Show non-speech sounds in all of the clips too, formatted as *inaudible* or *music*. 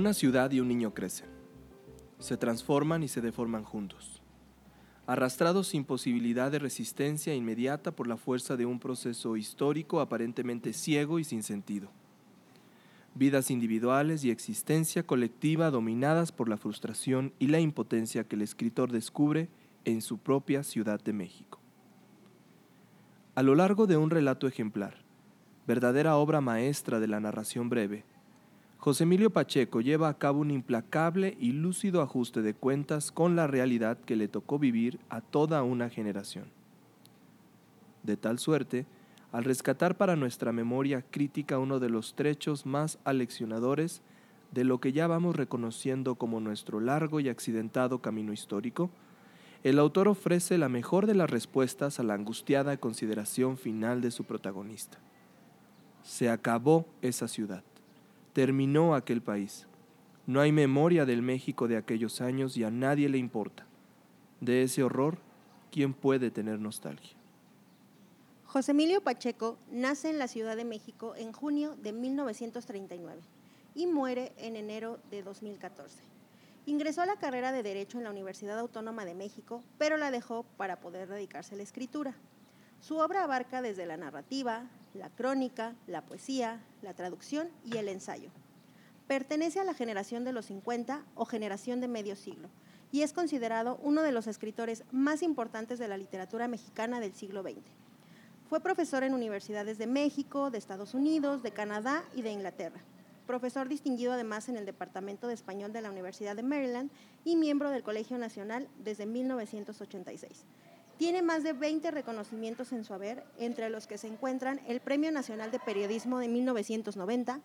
Una ciudad y un niño crecen. Se transforman y se deforman juntos. Arrastrados sin posibilidad de resistencia inmediata por la fuerza de un proceso histórico aparentemente ciego y sin sentido. Vidas individuales y existencia colectiva dominadas por la frustración y la impotencia que el escritor descubre en su propia Ciudad de México. A lo largo de un relato ejemplar, verdadera obra maestra de la narración breve, José Emilio Pacheco lleva a cabo un implacable y lúcido ajuste de cuentas con la realidad que le tocó vivir a toda una generación. De tal suerte, al rescatar para nuestra memoria crítica uno de los trechos más aleccionadores de lo que ya vamos reconociendo como nuestro largo y accidentado camino histórico, el autor ofrece la mejor de las respuestas a la angustiada consideración final de su protagonista. Se acabó esa ciudad terminó aquel país. No hay memoria del México de aquellos años y a nadie le importa. De ese horror, ¿quién puede tener nostalgia? José Emilio Pacheco nace en la Ciudad de México en junio de 1939 y muere en enero de 2014. Ingresó a la carrera de Derecho en la Universidad Autónoma de México, pero la dejó para poder dedicarse a la escritura. Su obra abarca desde la narrativa, la crónica, la poesía, la traducción y el ensayo. Pertenece a la generación de los 50 o generación de medio siglo y es considerado uno de los escritores más importantes de la literatura mexicana del siglo XX. Fue profesor en universidades de México, de Estados Unidos, de Canadá y de Inglaterra. Profesor distinguido además en el Departamento de Español de la Universidad de Maryland y miembro del Colegio Nacional desde 1986. Tiene más de 20 reconocimientos en su haber, entre los que se encuentran el Premio Nacional de Periodismo de 1990,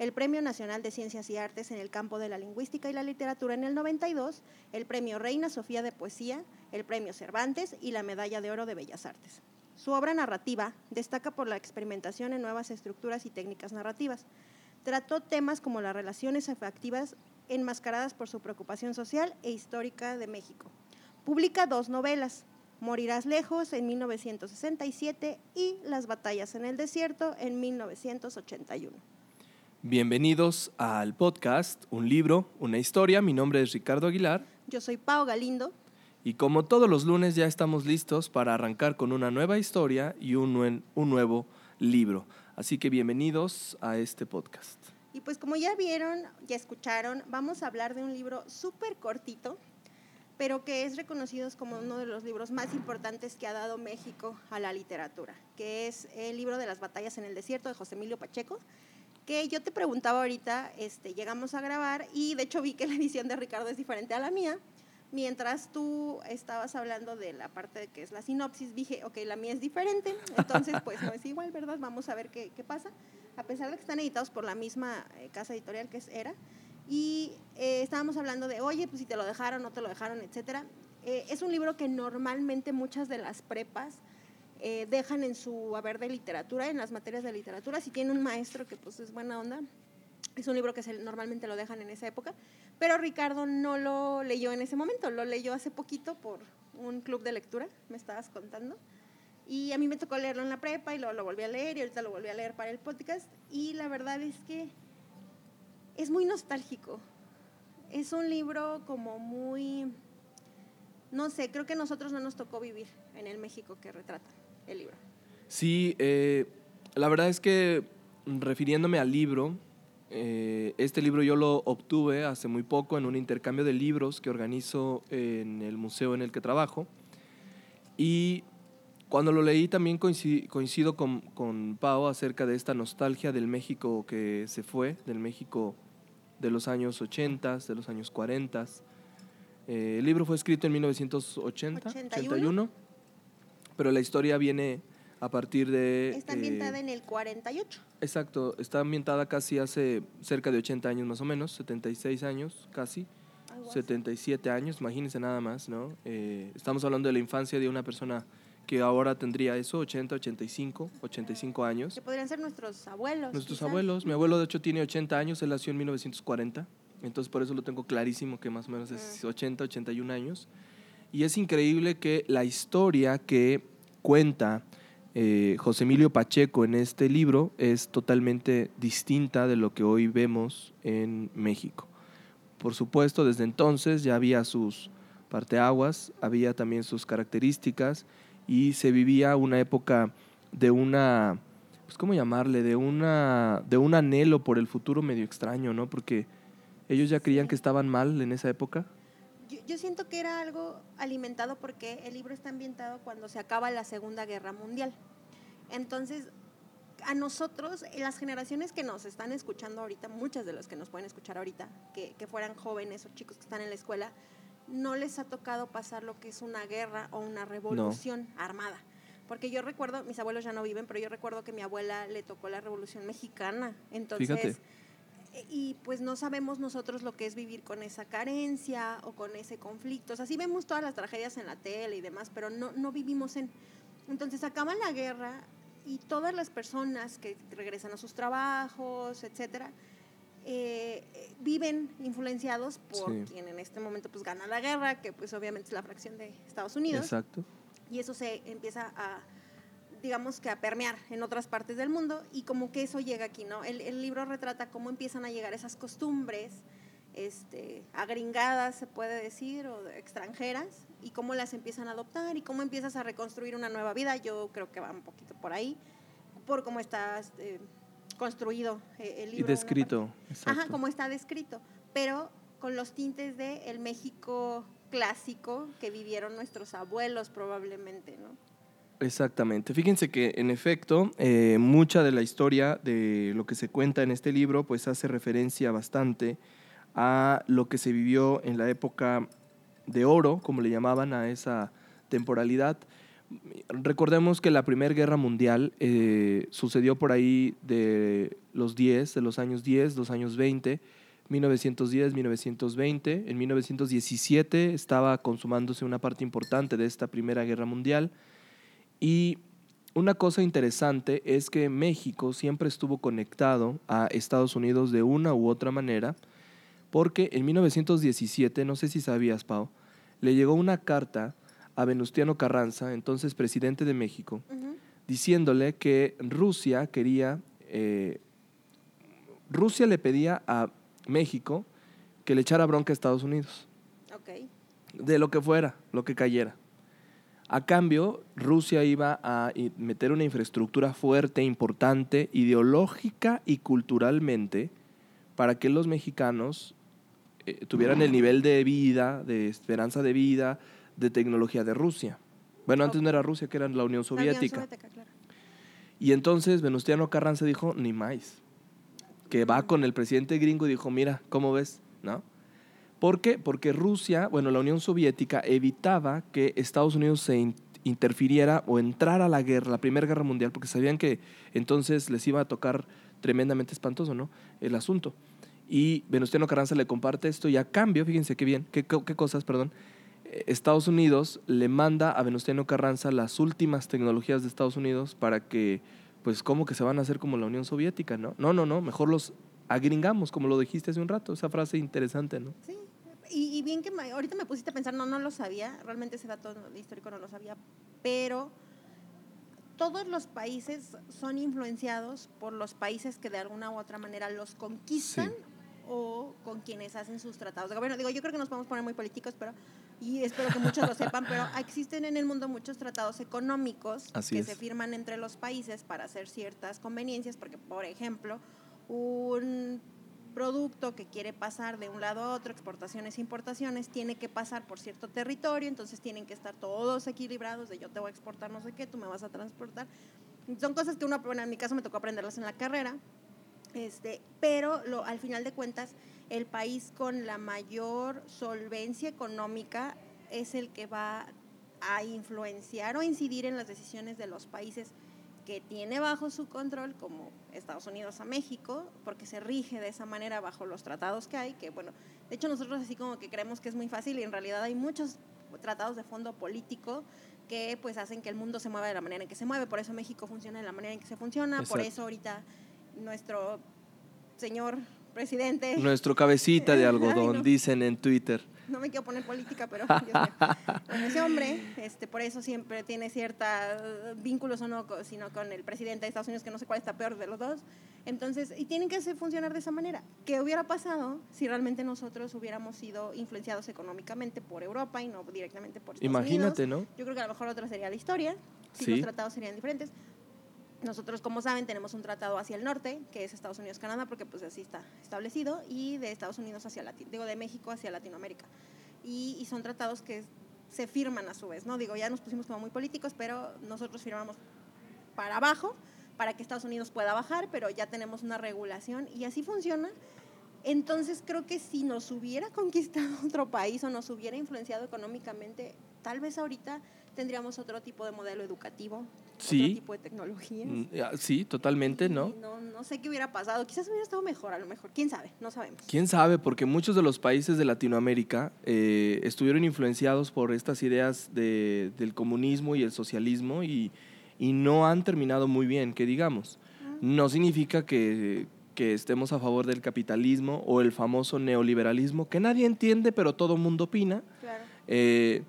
el Premio Nacional de Ciencias y Artes en el campo de la lingüística y la literatura en el 92, el Premio Reina Sofía de Poesía, el Premio Cervantes y la Medalla de Oro de Bellas Artes. Su obra narrativa destaca por la experimentación en nuevas estructuras y técnicas narrativas. Trató temas como las relaciones afectivas enmascaradas por su preocupación social e histórica de México. Publica dos novelas, Morirás lejos en 1967 y Las batallas en el desierto en 1981. Bienvenidos al podcast Un libro, una historia. Mi nombre es Ricardo Aguilar. Yo soy Pau Galindo. Y como todos los lunes ya estamos listos para arrancar con una nueva historia y un, un nuevo libro. Así que bienvenidos a este podcast. Y pues como ya vieron, ya escucharon, vamos a hablar de un libro súper cortito pero que es reconocido como uno de los libros más importantes que ha dado México a la literatura, que es el libro de las batallas en el desierto de José Emilio Pacheco, que yo te preguntaba ahorita, este, llegamos a grabar y de hecho vi que la edición de Ricardo es diferente a la mía. Mientras tú estabas hablando de la parte de que es la sinopsis, dije, ok, la mía es diferente, entonces pues no es igual, ¿verdad? Vamos a ver qué, qué pasa. A pesar de que están editados por la misma eh, casa editorial que es ERA, y eh, estábamos hablando de, oye, pues si te lo dejaron, no te lo dejaron, etcétera. Eh, es un libro que normalmente muchas de las prepas eh, dejan en su haber de literatura, en las materias de literatura. Si tiene un maestro que pues es buena onda, es un libro que se, normalmente lo dejan en esa época. Pero Ricardo no lo leyó en ese momento, lo leyó hace poquito por un club de lectura, me estabas contando. Y a mí me tocó leerlo en la prepa y luego lo volví a leer y ahorita lo volví a leer para el podcast. Y la verdad es que es muy nostálgico. Es un libro como muy, no sé, creo que a nosotros no nos tocó vivir en el México que retrata el libro. Sí, eh, la verdad es que refiriéndome al libro, eh, este libro yo lo obtuve hace muy poco en un intercambio de libros que organizo en el museo en el que trabajo. Y cuando lo leí también coincido, con, con Pau acerca de esta nostalgia del México que se fue, del México de los años 80, de los años 40. Eh, el libro fue escrito en 1980, 81. pero la historia viene a partir de... Está ambientada eh, en el 48. Exacto, está ambientada casi hace cerca de 80 años más o menos, 76 años casi, 77 años, imagínense nada más, ¿no? Eh, estamos hablando de la infancia de una persona que ahora tendría eso, 80, 85, 85 años. Que podrían ser nuestros abuelos. Nuestros abuelos. Mi abuelo, de hecho, tiene 80 años, él nació en 1940, entonces por eso lo tengo clarísimo que más o menos es 80, mm. 81 años. Y es increíble que la historia que cuenta eh, José Emilio Pacheco en este libro es totalmente distinta de lo que hoy vemos en México. por supuesto, desde entonces ya había sus parteaguas, había también sus características y se vivía una época de una, pues cómo llamarle, de una, de un anhelo por el futuro medio extraño, ¿no? Porque ellos ya creían que estaban mal en esa época. Yo, siento que era algo alimentado porque el libro está ambientado cuando se acaba la Segunda Guerra Mundial. Entonces, a nosotros, las generaciones que nos están escuchando ahorita, muchas de las que nos pueden escuchar ahorita, que, que fueran jóvenes o chicos que están en la escuela, no les ha tocado pasar lo que es una guerra o una revolución no. armada. Porque yo recuerdo, mis abuelos ya no viven, pero yo recuerdo que mi abuela le tocó la revolución mexicana. Entonces, Fíjate. y pues no sabemos nosotros lo que es vivir con esa carencia o con ese conflicto. O sea, sí vemos todas las tragedias en la tele y demás, pero no, no vivimos en... Entonces acaba la guerra y todas las personas que regresan a sus trabajos, etcétera, eh, viven influenciados por sí. quien en este momento pues gana la guerra, que pues obviamente es la fracción de Estados Unidos. Exacto. Y eso se empieza a, digamos que a permear en otras partes del mundo y como que eso llega aquí, ¿no? El, el libro retrata cómo empiezan a llegar esas costumbres este, agringadas, se puede decir, o extranjeras, y cómo las empiezan a adoptar y cómo empiezas a reconstruir una nueva vida. Yo creo que va un poquito por ahí, por cómo estás eh, construido eh, el libro. Y descrito. Ajá, cómo está descrito, pero con los tintes de el México clásico que vivieron nuestros abuelos probablemente, ¿no? Exactamente. Fíjense que en efecto eh, mucha de la historia de lo que se cuenta en este libro pues hace referencia bastante a lo que se vivió en la época de oro, como le llamaban a esa temporalidad. Recordemos que la Primera Guerra Mundial eh, sucedió por ahí de los 10, de los años 10, los años 20, 1910, 1920. En 1917 estaba consumándose una parte importante de esta Primera Guerra Mundial. Y una cosa interesante es que México siempre estuvo conectado a Estados Unidos de una u otra manera porque en 1917, no sé si sabías, Pau, le llegó una carta a Venustiano Carranza, entonces presidente de México, uh -huh. diciéndole que Rusia quería, eh, Rusia le pedía a México que le echara bronca a Estados Unidos. Okay. De lo que fuera, lo que cayera. A cambio, Rusia iba a meter una infraestructura fuerte, importante, ideológica y culturalmente, para que los mexicanos eh, tuvieran el nivel de vida, de esperanza de vida, de tecnología de Rusia. Bueno, antes no era Rusia, que era la Unión Soviética. La Unión Soviética claro. Y entonces Venustiano Carranza dijo, ni más. Que va con el presidente gringo y dijo, mira, ¿cómo ves? ¿No? ¿Por qué? Porque Rusia, bueno, la Unión Soviética evitaba que Estados Unidos se in interfiriera o entrara a la guerra, la Primera Guerra Mundial, porque sabían que entonces les iba a tocar tremendamente espantoso, ¿no? El asunto. Y Venustiano Carranza le comparte esto y a cambio, fíjense qué bien, qué, qué cosas, perdón, Estados Unidos le manda a Venustiano Carranza las últimas tecnologías de Estados Unidos para que, pues, como que se van a hacer como la Unión Soviética, ¿no? No, no, no, mejor los agringamos, como lo dijiste hace un rato, esa frase interesante, ¿no? Sí, y, y bien que me, ahorita me pusiste a pensar, no, no lo sabía, realmente ese dato histórico no lo sabía, pero todos los países son influenciados por los países que de alguna u otra manera los conquistan sí. o con quienes hacen sus tratados de gobierno. Digo, yo creo que nos podemos poner muy políticos, pero y espero que muchos lo sepan, pero existen en el mundo muchos tratados económicos Así que es. se firman entre los países para hacer ciertas conveniencias, porque por ejemplo, un producto que quiere pasar de un lado a otro, exportaciones e importaciones, tiene que pasar por cierto territorio, entonces tienen que estar todos equilibrados de yo te voy a exportar no sé qué, tú me vas a transportar. Son cosas que uno, bueno, en mi caso me tocó aprenderlas en la carrera, este, pero lo, al final de cuentas, el país con la mayor solvencia económica es el que va a influenciar o incidir en las decisiones de los países que tiene bajo su control, como Estados Unidos a México, porque se rige de esa manera bajo los tratados que hay, que bueno, de hecho nosotros así como que creemos que es muy fácil y en realidad hay muchos tratados de fondo político que pues hacen que el mundo se mueva de la manera en que se mueve, por eso México funciona de la manera en que se funciona, Exacto. por eso ahorita nuestro señor presidente. Nuestro cabecita de algodón, Ay, no. dicen en Twitter. no me quiero poner política, pero Dios mío. Bueno, ese hombre, este, por eso siempre tiene cierta uh, vínculos o no, sino con el presidente de Estados Unidos, que no sé cuál está peor de los dos. Entonces, y tienen que funcionar de esa manera. ¿Qué hubiera pasado si realmente nosotros hubiéramos sido influenciados económicamente por Europa y no directamente por Estados Imagínate, Unidos? ¿no? Yo creo que a lo mejor otra sería la historia, si Sí. los tratados serían diferentes. Nosotros, como saben, tenemos un tratado hacia el norte, que es Estados Unidos-Canadá, porque pues así está establecido, y de Estados Unidos hacia Latino, digo, de México hacia Latinoamérica. Y, y son tratados que se firman a su vez, ¿no? Digo, ya nos pusimos como muy políticos, pero nosotros firmamos para abajo para que Estados Unidos pueda bajar, pero ya tenemos una regulación y así funciona. Entonces creo que si nos hubiera conquistado *laughs* otro país o nos hubiera influenciado económicamente, tal vez ahorita tendríamos otro tipo de modelo educativo, Sí. otro tipo de tecnologías. Mm, ah, Sí, totalmente, ¿no? No, no sé qué hubiera pasado. Quizás hubiera estado mejor, a lo mejor. ¿Quién sabe? No sabemos. ¿Quién sabe? Porque muchos de los países de Latinoamérica eh, estuvieron influenciados por estas ideas de- del comunismo y el socialismo y, y no han terminado muy bien, que digamos. No significa que, que estemos a favor del capitalismo o el famoso neoliberalismo, que nadie entiende, pero todo mundo opina. Claro. Eh,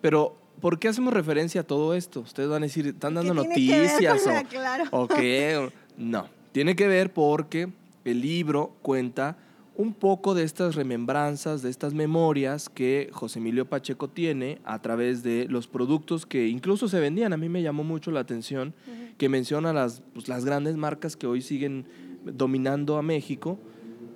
pero, ¿por qué hacemos referencia a todo esto? Ustedes van a decir, ¿están dando ¿Qué tiene que ver noticias? o- la- claro. ¿O qué? No, tiene que ver porque el libro cuenta un poco de estas remembranzas, de estas memorias que José Emilio Pacheco tiene a través de los productos que incluso se vendían. A mí me llamó mucho la atención que menciona las, pues, las grandes marcas que hoy siguen dominando a México.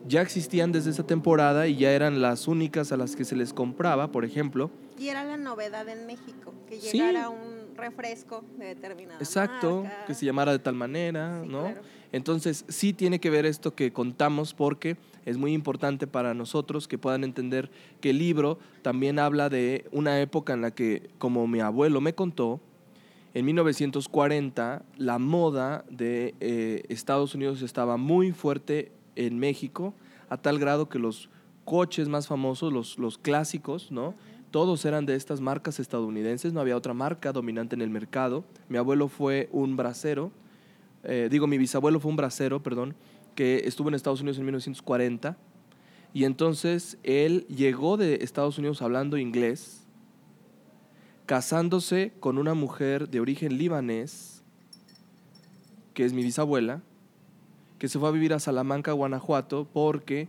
Ya existían desde esa temporada y ya eran las únicas a las que se les compraba, por ejemplo. Y era la novedad en México, que Sí. llegara un refresco de determinada Exacto, marca. que se llamara de tal manera, Sí, ¿no? claro. Entonces, sí tiene que ver esto que contamos porque es muy importante para nosotros que puedan entender que el libro también habla de una época en la que, como mi abuelo me contó, en 1940 la moda de eh, Estados Unidos estaba muy fuerte en México, a tal grado que los coches más famosos, los, los clásicos, ¿no? Todos eran de estas marcas estadounidenses, no había otra marca dominante en el mercado. Mi abuelo fue un bracero, eh, digo, mi bisabuelo fue un bracero, perdón, que estuvo en Estados Unidos en 1940. Y entonces él llegó de Estados Unidos hablando inglés, casándose con una mujer de origen libanés, que es mi bisabuela, que se fue a vivir a Salamanca, Guanajuato, porque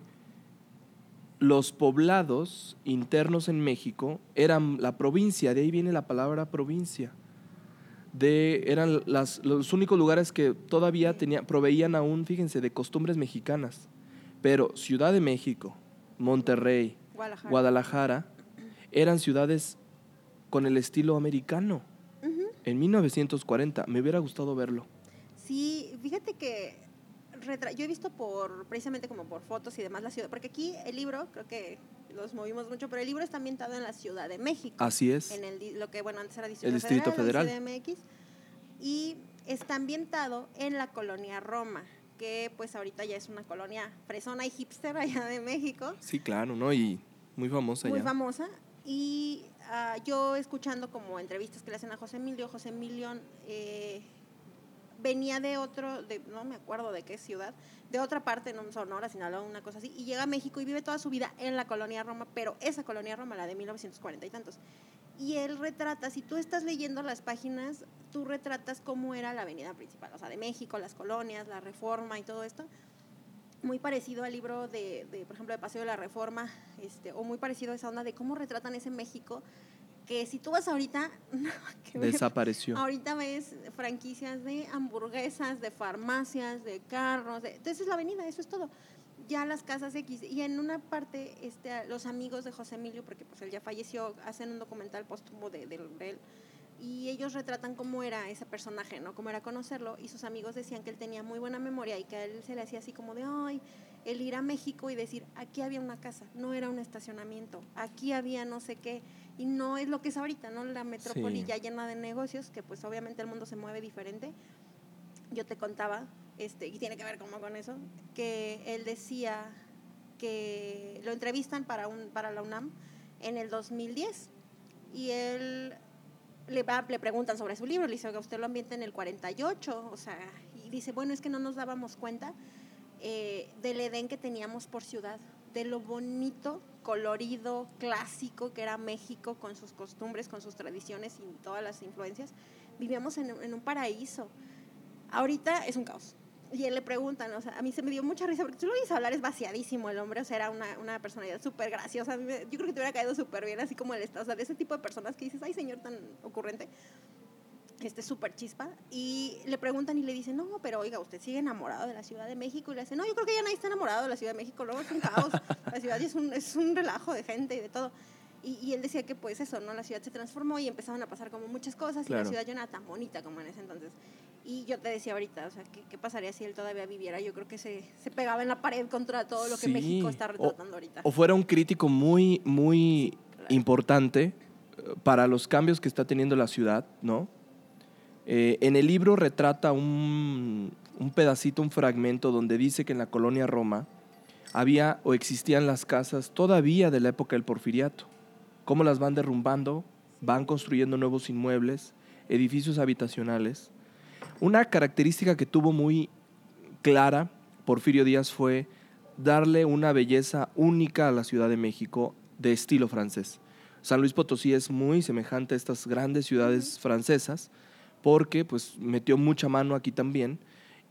los poblados internos en México eran la provincia, de ahí viene la palabra provincia. De, eran las, los únicos lugares que todavía tenía, proveían aún, fíjense, de costumbres mexicanas. Pero Ciudad de México, Monterrey, Guadalajara. Guadalajara, eran ciudades con el estilo americano. En 1940, me hubiera gustado verlo. Sí, fíjate que yo he visto por, precisamente como por fotos y demás la ciudad, porque aquí el libro, creo que los movimos mucho, pero el libro está ambientado en la Ciudad de México. Así es. en el, lo que bueno antes era Distrito, Distrito Federal, Federal. CDMX, y está ambientado en la colonia Roma, que pues ahorita ya es una colonia fresona y hipster allá de México, Sí, claro, ¿no? Y muy famosa muy ya. famosa. Y ah, yo escuchando como entrevistas que le hacen a José Emilio, José Emilio eh, venía de otro, de, no me acuerdo de qué ciudad, de otra parte, un Sonora, Sinaloa, una cosa así, y llega a México y vive toda su vida en la colonia Roma, pero esa colonia Roma, la de 1940 y tantos. Y él retrata, si tú estás leyendo las páginas, tú retratas cómo era la avenida principal, o sea, de México, las colonias, la reforma y todo esto. Muy parecido al libro de, de, por ejemplo, de Paseo de la Reforma, este, o muy parecido a esa onda de cómo retratan ese México, que si tú vas ahorita, *laughs* que. Desapareció. Ahorita ves franquicias de hamburguesas, de farmacias, de carros, de, entonces es la avenida, eso es todo. Ya las casas X. Y en una parte, este, los amigos de José Emilio, porque pues él ya falleció, hacen un documental póstumo de, de- de él. Y ellos retratan cómo era ese personaje, ¿no? Cómo era conocerlo. Y sus amigos decían que él tenía muy buena memoria y que a él se le hacía así como de, ay, el ir a México y decir, aquí había una casa, no era un estacionamiento, aquí había no sé qué. Y no es lo que es ahorita, ¿no? La metrópoli Sí. ya llena de negocios, que pues obviamente el mundo se mueve diferente. Yo te contaba, este, y tiene que ver como con eso, que él decía que lo entrevistan para, un, para la UNAM en el 2010 y él le, va, le preguntan sobre su libro, le dice, "Oiga, usted lo ambienta en el 48, o sea, y dice, bueno, es que no nos dábamos cuenta eh, del Edén que teníamos por ciudad, de lo bonito colorido, clásico, que era México, con sus costumbres, con sus tradiciones y todas las influencias. Vivíamos en, en un paraíso. Ahorita es un caos. Y él le preguntan, o sea, a mí se me dio mucha risa, porque tú lo oyes hablar, es vaciadísimo el hombre, o sea, era una, una personalidad súper graciosa. Yo creo que te hubiera caído súper bien, así como él está, o sea, de ese tipo de personas que dices, ay, señor tan ocurrente, este súper chispa. Y le preguntan y le dicen, no, pero oiga, usted sigue enamorado de la Ciudad de México. Y le dicen, no, yo creo que ya nadie está enamorado de la Ciudad de México, luego es un caos. La ciudad es un, es un relajo de gente y de todo. Y, y él decía que pues eso, ¿no? La ciudad se transformó y empezaron a pasar como muchas cosas y Claro. la ciudad ya no era tan bonita como en ese entonces. Y yo te decía ahorita, o sea, ¿qué, qué pasaría si él todavía viviera? Yo creo que se, se pegaba en la pared contra todo lo que Sí. México está O- retratando ahorita. O fuera un crítico muy, muy importante eh, para los cambios que está teniendo la ciudad, ¿no? Eh, en el libro retrata un, un pedacito, un fragmento donde dice que en la colonia Roma había o existían las casas todavía de la época del porfiriato. Cómo las van derrumbando, van construyendo nuevos inmuebles, edificios habitacionales. Una característica que tuvo muy clara Porfirio Díaz fue darle una belleza única a la Ciudad de México de estilo francés. San Luis Potosí es muy semejante a estas grandes ciudades francesas porque pues metió mucha mano aquí también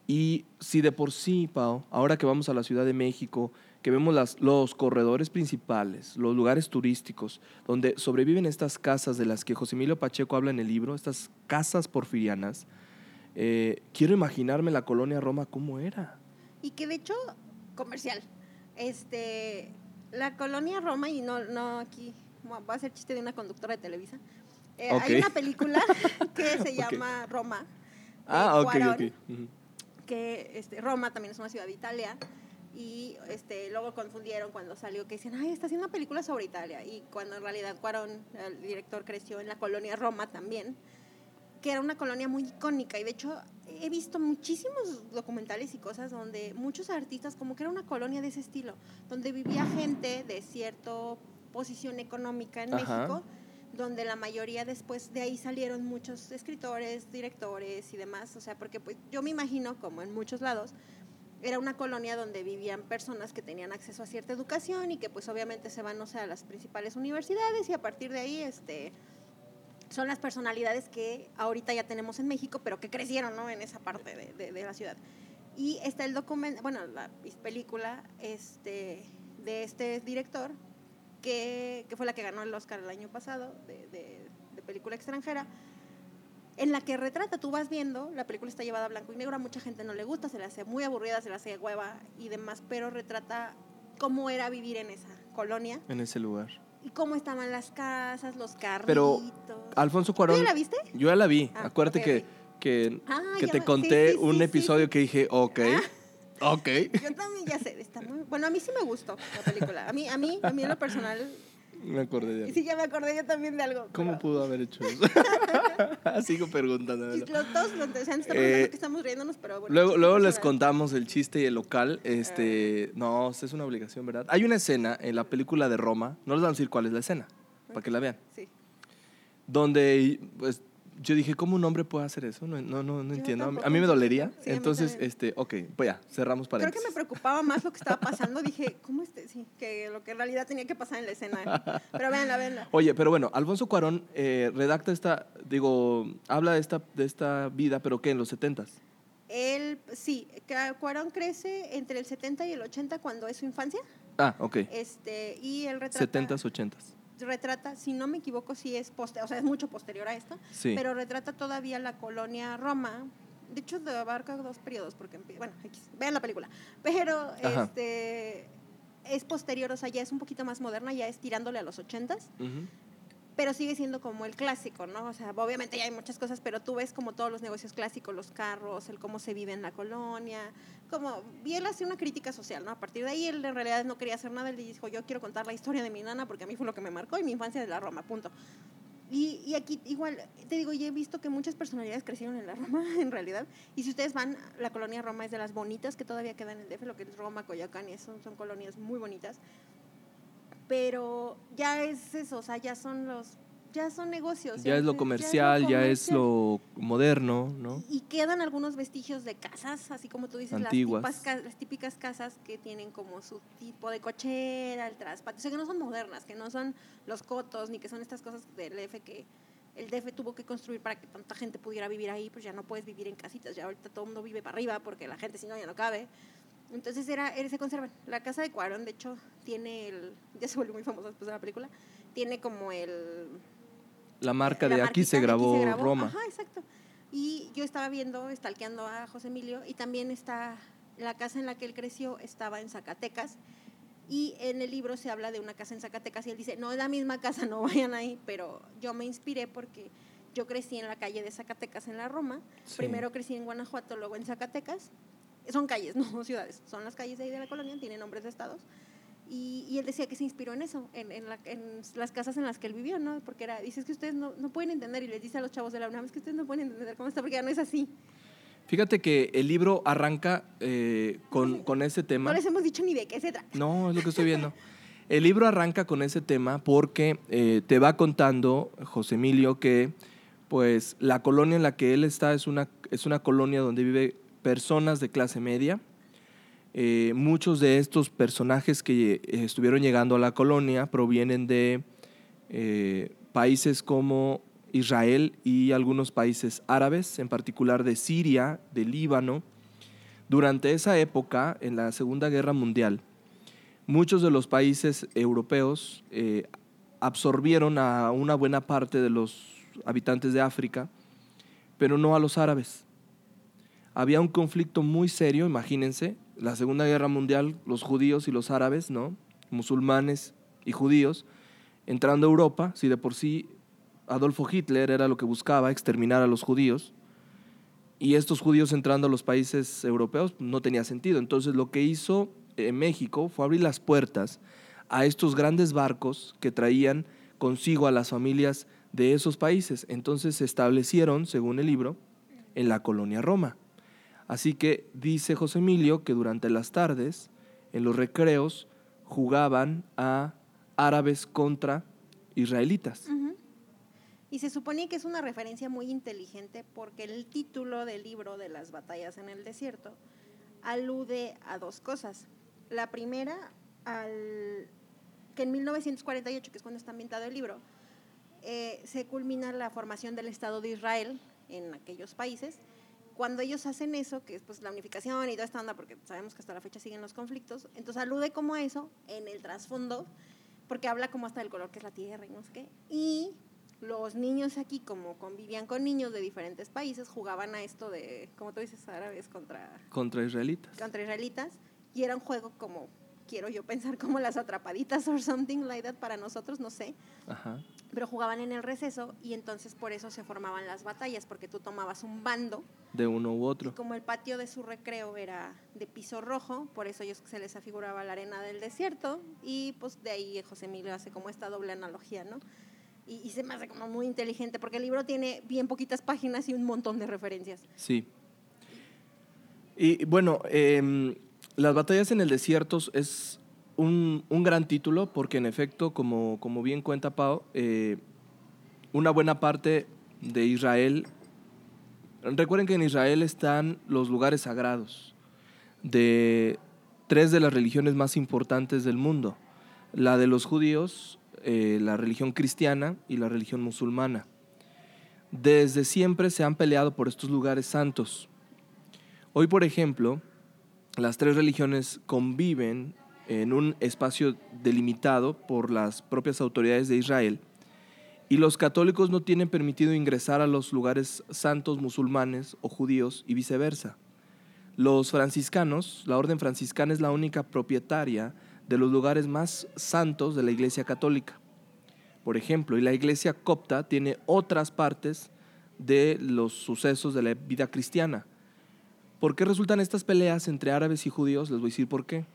y si de por sí, Pau, ahora que vamos a la Ciudad de México, que vemos las, los corredores principales, los lugares turísticos, donde sobreviven estas casas de las que José Emilio Pacheco habla en el libro, estas casas porfirianas, eh, quiero imaginarme la colonia Roma cómo era. Y que de hecho, comercial. Este, la colonia Roma, y no, no aquí, voy a hacer chiste de una conductora de Televisa. Eh, Ok. Hay una película *laughs* que se llama Roma. de Ah, ok, Cuarón, ok. Ujú. Que este, Roma también es una ciudad de Italia. Y este, luego confundieron cuando salió que decían, ay, está haciendo una película sobre Italia. Y cuando en realidad Cuarón, el director, creció en la colonia Roma también que era una colonia muy icónica y de hecho he visto muchísimos documentales y cosas donde muchos artistas como que era una colonia de ese estilo, donde vivía gente de cierta posición económica en Ajá. México, donde la mayoría después de ahí salieron muchos escritores, directores y demás, o sea, porque pues yo me imagino como en muchos lados era una colonia donde vivían personas que tenían acceso a cierta educación y que pues obviamente se van, no sé, a las principales universidades y a partir de ahí, este, son las personalidades que ahorita ya tenemos en México, pero que crecieron ¿no? en esa parte de, de- la ciudad. Y está el documento, bueno, la película este, de este director, que, que fue la que ganó el Oscar el año pasado, de, de- de película extranjera, en la que retrata, tú vas viendo, la película está llevada a blanco y negro, a mucha gente no le gusta, se le hace muy aburrida, se le hace hueva y demás, pero retrata cómo era vivir en esa colonia En ese lugar. y cómo estaban las casas, los carritos. Pero, Alfonso ¿Tú Cuarón. ya la viste? Yo ya la vi. Ah, Acuérdate que, que, Ah, que te me- conté sí, un sí, episodio que dije, ok, ok. Yo también ya sé, está muy... Bueno, a mí sí me gustó la película. A mí, a mí, a mí en lo personal, Me acordé de y algo. sí, ya me acordé yo también de algo. ¿Cómo pero- pudo haber hecho eso? *laughs* Sigo preguntando. y Los dos, los dos, se han estado Eh, que estamos riéndonos, pero bueno. Luego, luego les contamos el chiste y el local. Ah. Este, no, es una obligación, ¿verdad? Hay una escena en la película de Roma, no les vamos a decir cuál es la escena, para que la vean, Sí. donde pues yo dije, ¿cómo un hombre puede hacer eso? No, no, no, no entiendo. A mí- tampoco A mí me dolería. Sí, Entonces, este, ok, pues ya, cerramos Creo que me preocupaba más lo que estaba pasando. Dije, ¿cómo este? Sí, que lo que en realidad tenía que pasar en la escena. Pero véanla, véanla. Oye, pero bueno, Alfonso Cuarón eh, redacta esta, digo, habla de esta, de esta vida, pero ¿qué? En los setentas. Él, sí, Cuarón crece entre el 70 y el 80 cuando es su infancia. Ah, ok. Este, y él retrata... Setentas, ochentas. Retrata, si no me equivoco, sí es posterior, o sea, es mucho posterior a esto, Sí. pero retrata todavía la colonia Roma. De hecho, abarca dos periodos, porque, bueno, vean la película. Pero Ajá. este es posterior, o sea, ya es un poquito más moderna, ya es tirándole a los ochentas. Pero sigue siendo como el clásico, ¿no? O sea, obviamente ya hay muchas cosas, pero tú ves como todos los negocios clásicos, los carros, el cómo se vive en la colonia, como, y él hace una crítica social, ¿no? A partir de ahí él en realidad no quería hacer nada, él dijo, yo quiero contar la historia de mi nana porque a mí fue lo que me marcó y mi infancia de la Roma, punto. Y, y aquí igual, te digo, ya he visto que muchas personalidades crecieron en la Roma, *laughs* en realidad. Y si ustedes van, la colonia Roma es de las bonitas que todavía quedan en el DF, lo que es Roma, Coyoacán, y eso son colonias muy bonitas. Pero ya es eso, o sea, ya son los ya son negocios. Ya es lo comercial, ya es lo, moderno, ¿no? Y quedan algunos vestigios de casas, así como tú dices, Antiguas. Las, típicas, las típicas casas que tienen como su tipo de cochera, el traspatio, o sea, que no son modernas, que no son los cotos, ni que son estas cosas del DF que el DF tuvo que construir para que tanta gente pudiera vivir ahí, pues ya no puedes vivir en casitas, ya ahorita todo el mundo vive para arriba porque la gente si no ya no cabe. Entonces era, se conservan. La casa de Cuarón, de hecho, tiene el, ya se volvió muy famosa después de la película, tiene como el... La marca de aquí se, grabó, Roma. Ajá, exacto. Y yo estaba viendo, stalkeando a José Emilio, y también está, la casa en la que él creció estaba en Zacatecas, y en el libro se habla de una casa en Zacatecas, y él dice, no es la misma casa, no *laughs* vayan ahí, pero yo me inspiré porque yo crecí en la calle de Zacatecas en la Roma, primero crecí en Guanajuato, luego en Zacatecas, son calles, *laughs* no ciudades, son las calles de ahí de la colonia, tienen nombres de estados. Y, él decía que se inspiró en eso, en, las casas en las que él vivió, ¿no? Porque era, dice, es que ustedes no, pueden entender, y les dice a los chavos de la UNAM, es que ustedes no pueden entender cómo está, porque ya no es así. Fíjate que el libro arranca eh, con, con, ese tema. No les hemos dicho ni de qué se trata. No, es lo que estoy viendo. *laughs* el libro arranca con ese tema porque eh, te va contando, José Emilio, que pues la colonia en la que él está es una, es una colonia donde vive personas de clase media. Eh, muchos de estos personajes que eh, estuvieron llegando a la colonia provienen de eh, países como Israel y algunos países árabes, en particular de Siria, de Líbano. Durante esa época, en la Segunda Guerra Mundial, muchos de los países europeos absorbieron a una buena parte de los habitantes de África, pero no a los árabes había un conflicto muy serio, imagínense, la Segunda Guerra Mundial, los judíos y los árabes, ¿no? Musulmanes y judíos, entrando a Europa, si de por sí Adolfo Hitler era lo que buscaba, exterminar a los judíos, y estos judíos entrando a los países europeos no tenía sentido. Entonces lo que hizo eh, México fue abrir las puertas a estos grandes barcos que traían consigo a las familias de esos países. Entonces se establecieron, según el libro, en la colonia Roma. Así que dice José Emilio que durante las tardes, en los recreos, jugaban a árabes contra israelitas. Y se supone que es una referencia muy inteligente porque el título del libro de las batallas en el desierto alude a dos cosas. La primera, al, que en 1948, que es cuando está ambientado el libro, eh, se culmina la formación del Estado de Israel en aquellos países cuando ellos hacen eso, que es pues la unificación y toda esta onda, porque sabemos que hasta la fecha siguen los conflictos, entonces alude como a eso en el trasfondo, porque habla como hasta del color que es la tierra y no sé qué. Y los niños aquí, como convivían con niños de diferentes países, jugaban a esto de, como tú dices, árabes contra... Contra israelitas. Contra israelitas, y era un juego como quiero yo pensar como las atrapaditas *laughs* o something like that para nosotros, no sé. Pero jugaban en el receso y entonces por eso se formaban las batallas, porque tú tomabas un bando. De uno u otro. como el patio de su recreo era de piso rojo, por eso ellos se les afiguraba la arena del desierto y pues de ahí José Emilio hace como esta doble analogía, ¿no? Y, y se me hace como muy inteligente, porque el libro tiene bien poquitas páginas y un montón de referencias. Sí. Y bueno, eh, las batallas en el desierto es un, gran título porque en efecto, como, como bien cuenta Pau, eh, una buena parte de Israel, recuerden que en Israel están los lugares sagrados de tres de las religiones más importantes del mundo, la de los judíos, eh, la religión cristiana y la religión musulmana. Desde siempre se han peleado por estos lugares santos. Hoy, por ejemplo, las tres religiones conviven en un espacio delimitado por las propias autoridades de Israel y los católicos no tienen permitido ingresar a los lugares santos musulmanes o judíos y viceversa. Los franciscanos, la orden franciscana es la única propietaria de los lugares más santos de la Iglesia Católica. Por ejemplo, y la Iglesia copta tiene otras partes de los sucesos de la vida cristiana ¿Por qué resultan estas peleas entre árabes y judíos? Les voy a decir por qué.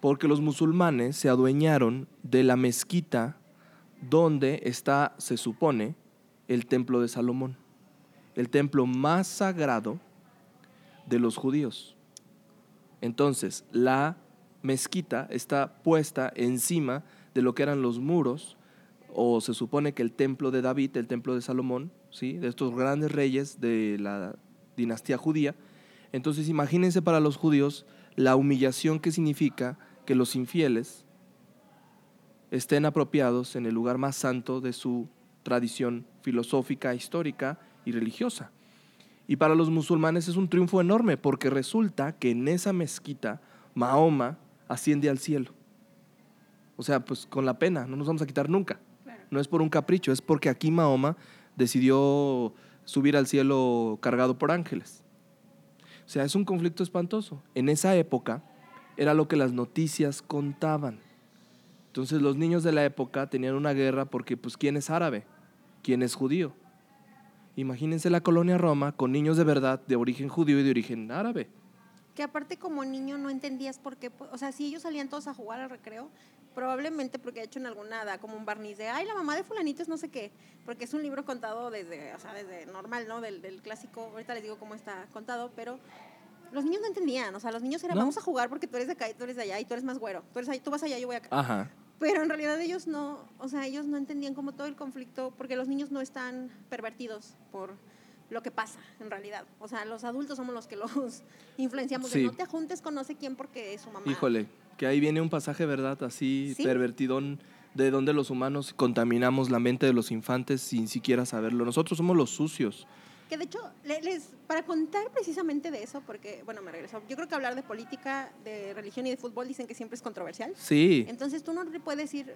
Porque los musulmanes se adueñaron de la mezquita donde está, se supone, el templo de Salomón, el templo más sagrado de los judíos. Entonces, la mezquita está puesta encima de lo que eran los muros o se supone que el templo de David, el templo de Salomón, ¿sí? de estos grandes reyes de la dinastía judía. Entonces imagínense para los judíos la humillación que significa que los infieles estén apropiados en el lugar más santo de su tradición filosófica, histórica y religiosa. Y para los musulmanes es un triunfo enorme porque resulta que en esa mezquita Mahoma asciende al cielo. O sea, pues con la pena, no nos vamos a quitar nunca. No es por un capricho, es porque aquí Mahoma decidió subir al cielo cargado por ángeles. O sea, es un conflicto espantoso. En esa época era lo que las noticias contaban. Entonces los niños de la época tenían una guerra porque, pues, ¿quién es árabe? ¿Quién es judío? Imagínense la colonia Roma con niños de verdad de origen judío y de origen árabe. Que aparte como niño no entendías por qué, o sea, si ellos salían todos a jugar al recreo, probablemente porque ha hecho en alguna edad como un barniz de, ay, la mamá de fulanito es no sé qué, porque es un libro contado desde, o sea, desde normal, ¿no? Del, del clásico, ahorita les digo cómo está contado, pero los niños no entendían, o sea, los niños eran, vamos a jugar porque tú eres de acá y tú eres de allá y tú eres más güero, tú, eres tú vas allá, yo voy acá. Ajá. Pero en realidad ellos no, o sea, ellos no entendían como todo el conflicto, porque los niños no están pervertidos por lo que pasa en realidad. O sea, los adultos somos los que los *laughs* influenciamos. De no te juntes con no sé quién porque es su mamá. Híjole, que ahí viene un pasaje, ¿verdad? Así pervertidón de donde los humanos contaminamos la mente de los infantes sin siquiera saberlo. Nosotros somos los sucios. Que de hecho, les, para contar precisamente de eso, porque, bueno, me regreso, yo creo que hablar de política, de religión y de fútbol dicen que siempre es controversial. Sí. Entonces tú no le puedes decir,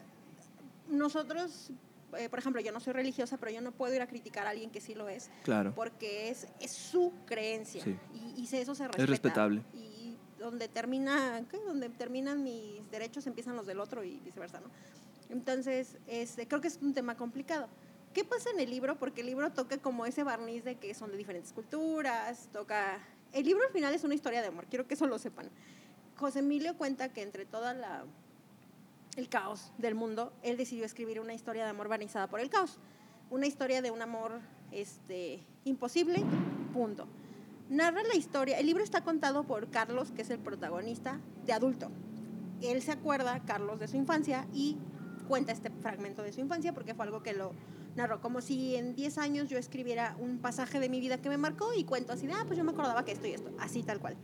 nosotros, eh, por ejemplo, yo no soy religiosa, pero yo no puedo ir a criticar a alguien que sí lo es. Claro. Porque es, es su creencia. Y, y, eso se respeta. Es respetable. Y donde, termina, ¿qué? donde terminan mis derechos empiezan los del otro y viceversa, ¿no? Entonces, este, creo que es un tema complicado. ¿Qué pasa en el libro? Porque el libro toca como ese barniz de que son de diferentes culturas, toca... El libro al final es una historia de amor, quiero que eso lo sepan. José Emilio cuenta que entre toda la el caos del mundo, él decidió escribir una historia de amor barnizada por el caos. Una historia de un amor este, imposible, punto. Narra la historia, el libro está contado por Carlos, que es el protagonista de adulto. Él se acuerda, Carlos, de su infancia y cuenta este fragmento de su infancia porque fue algo que lo narró, como si en 10 años yo escribiera un pasaje de mi vida que me marcó y cuento así de, ah, pues yo me acordaba que esto y esto, así tal cual.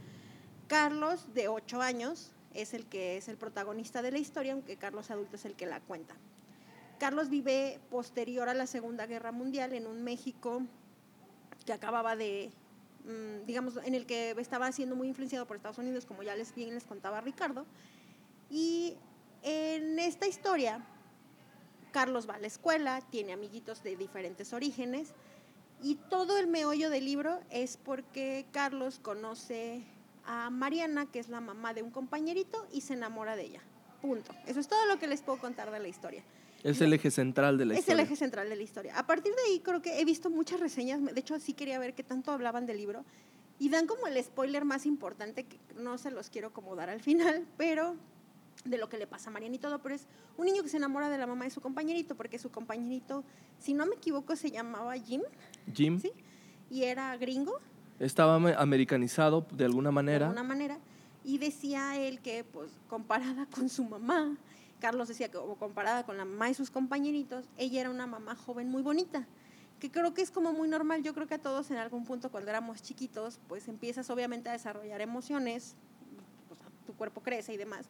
Carlos, de 8 años, es el que es el protagonista de la historia, aunque Carlos adulto es el que la cuenta. Carlos vive posterior a la Segunda Guerra Mundial en un México que acababa de, mm, digamos, en el que estaba siendo muy influenciado por Estados Unidos, como ya les bien les contaba Ricardo. Y en esta historia, Carlos va a la escuela, tiene amiguitos de diferentes orígenes y todo el meollo del libro es porque Carlos conoce a Mariana, que es la mamá de un compañerito, y se enamora de ella. Punto. Eso es todo lo que les puedo contar de la historia. Es el eje central de la historia. Es el eje central de la historia. A partir de ahí creo que he visto muchas reseñas, de hecho sí quería ver qué tanto hablaban del libro, y dan como el spoiler más importante, que no se los quiero como dar al final, pero de lo que le pasa a Mariana y todo, pero es un niño que se enamora de la mamá de su compañerito, porque su compañerito, si no me equivoco, se llamaba Jim. Jim. Sí. Y era gringo. Estaba americanizado de alguna manera. De alguna manera. Y decía él que, pues, comparada con su mamá, Carlos decía que como comparada con la mamá de sus compañeritos, ella era una mamá joven muy bonita, que creo que es como muy normal. Yo creo que a todos en algún punto cuando éramos chiquitos, pues empiezas obviamente a desarrollar emociones, tu cuerpo crece y demás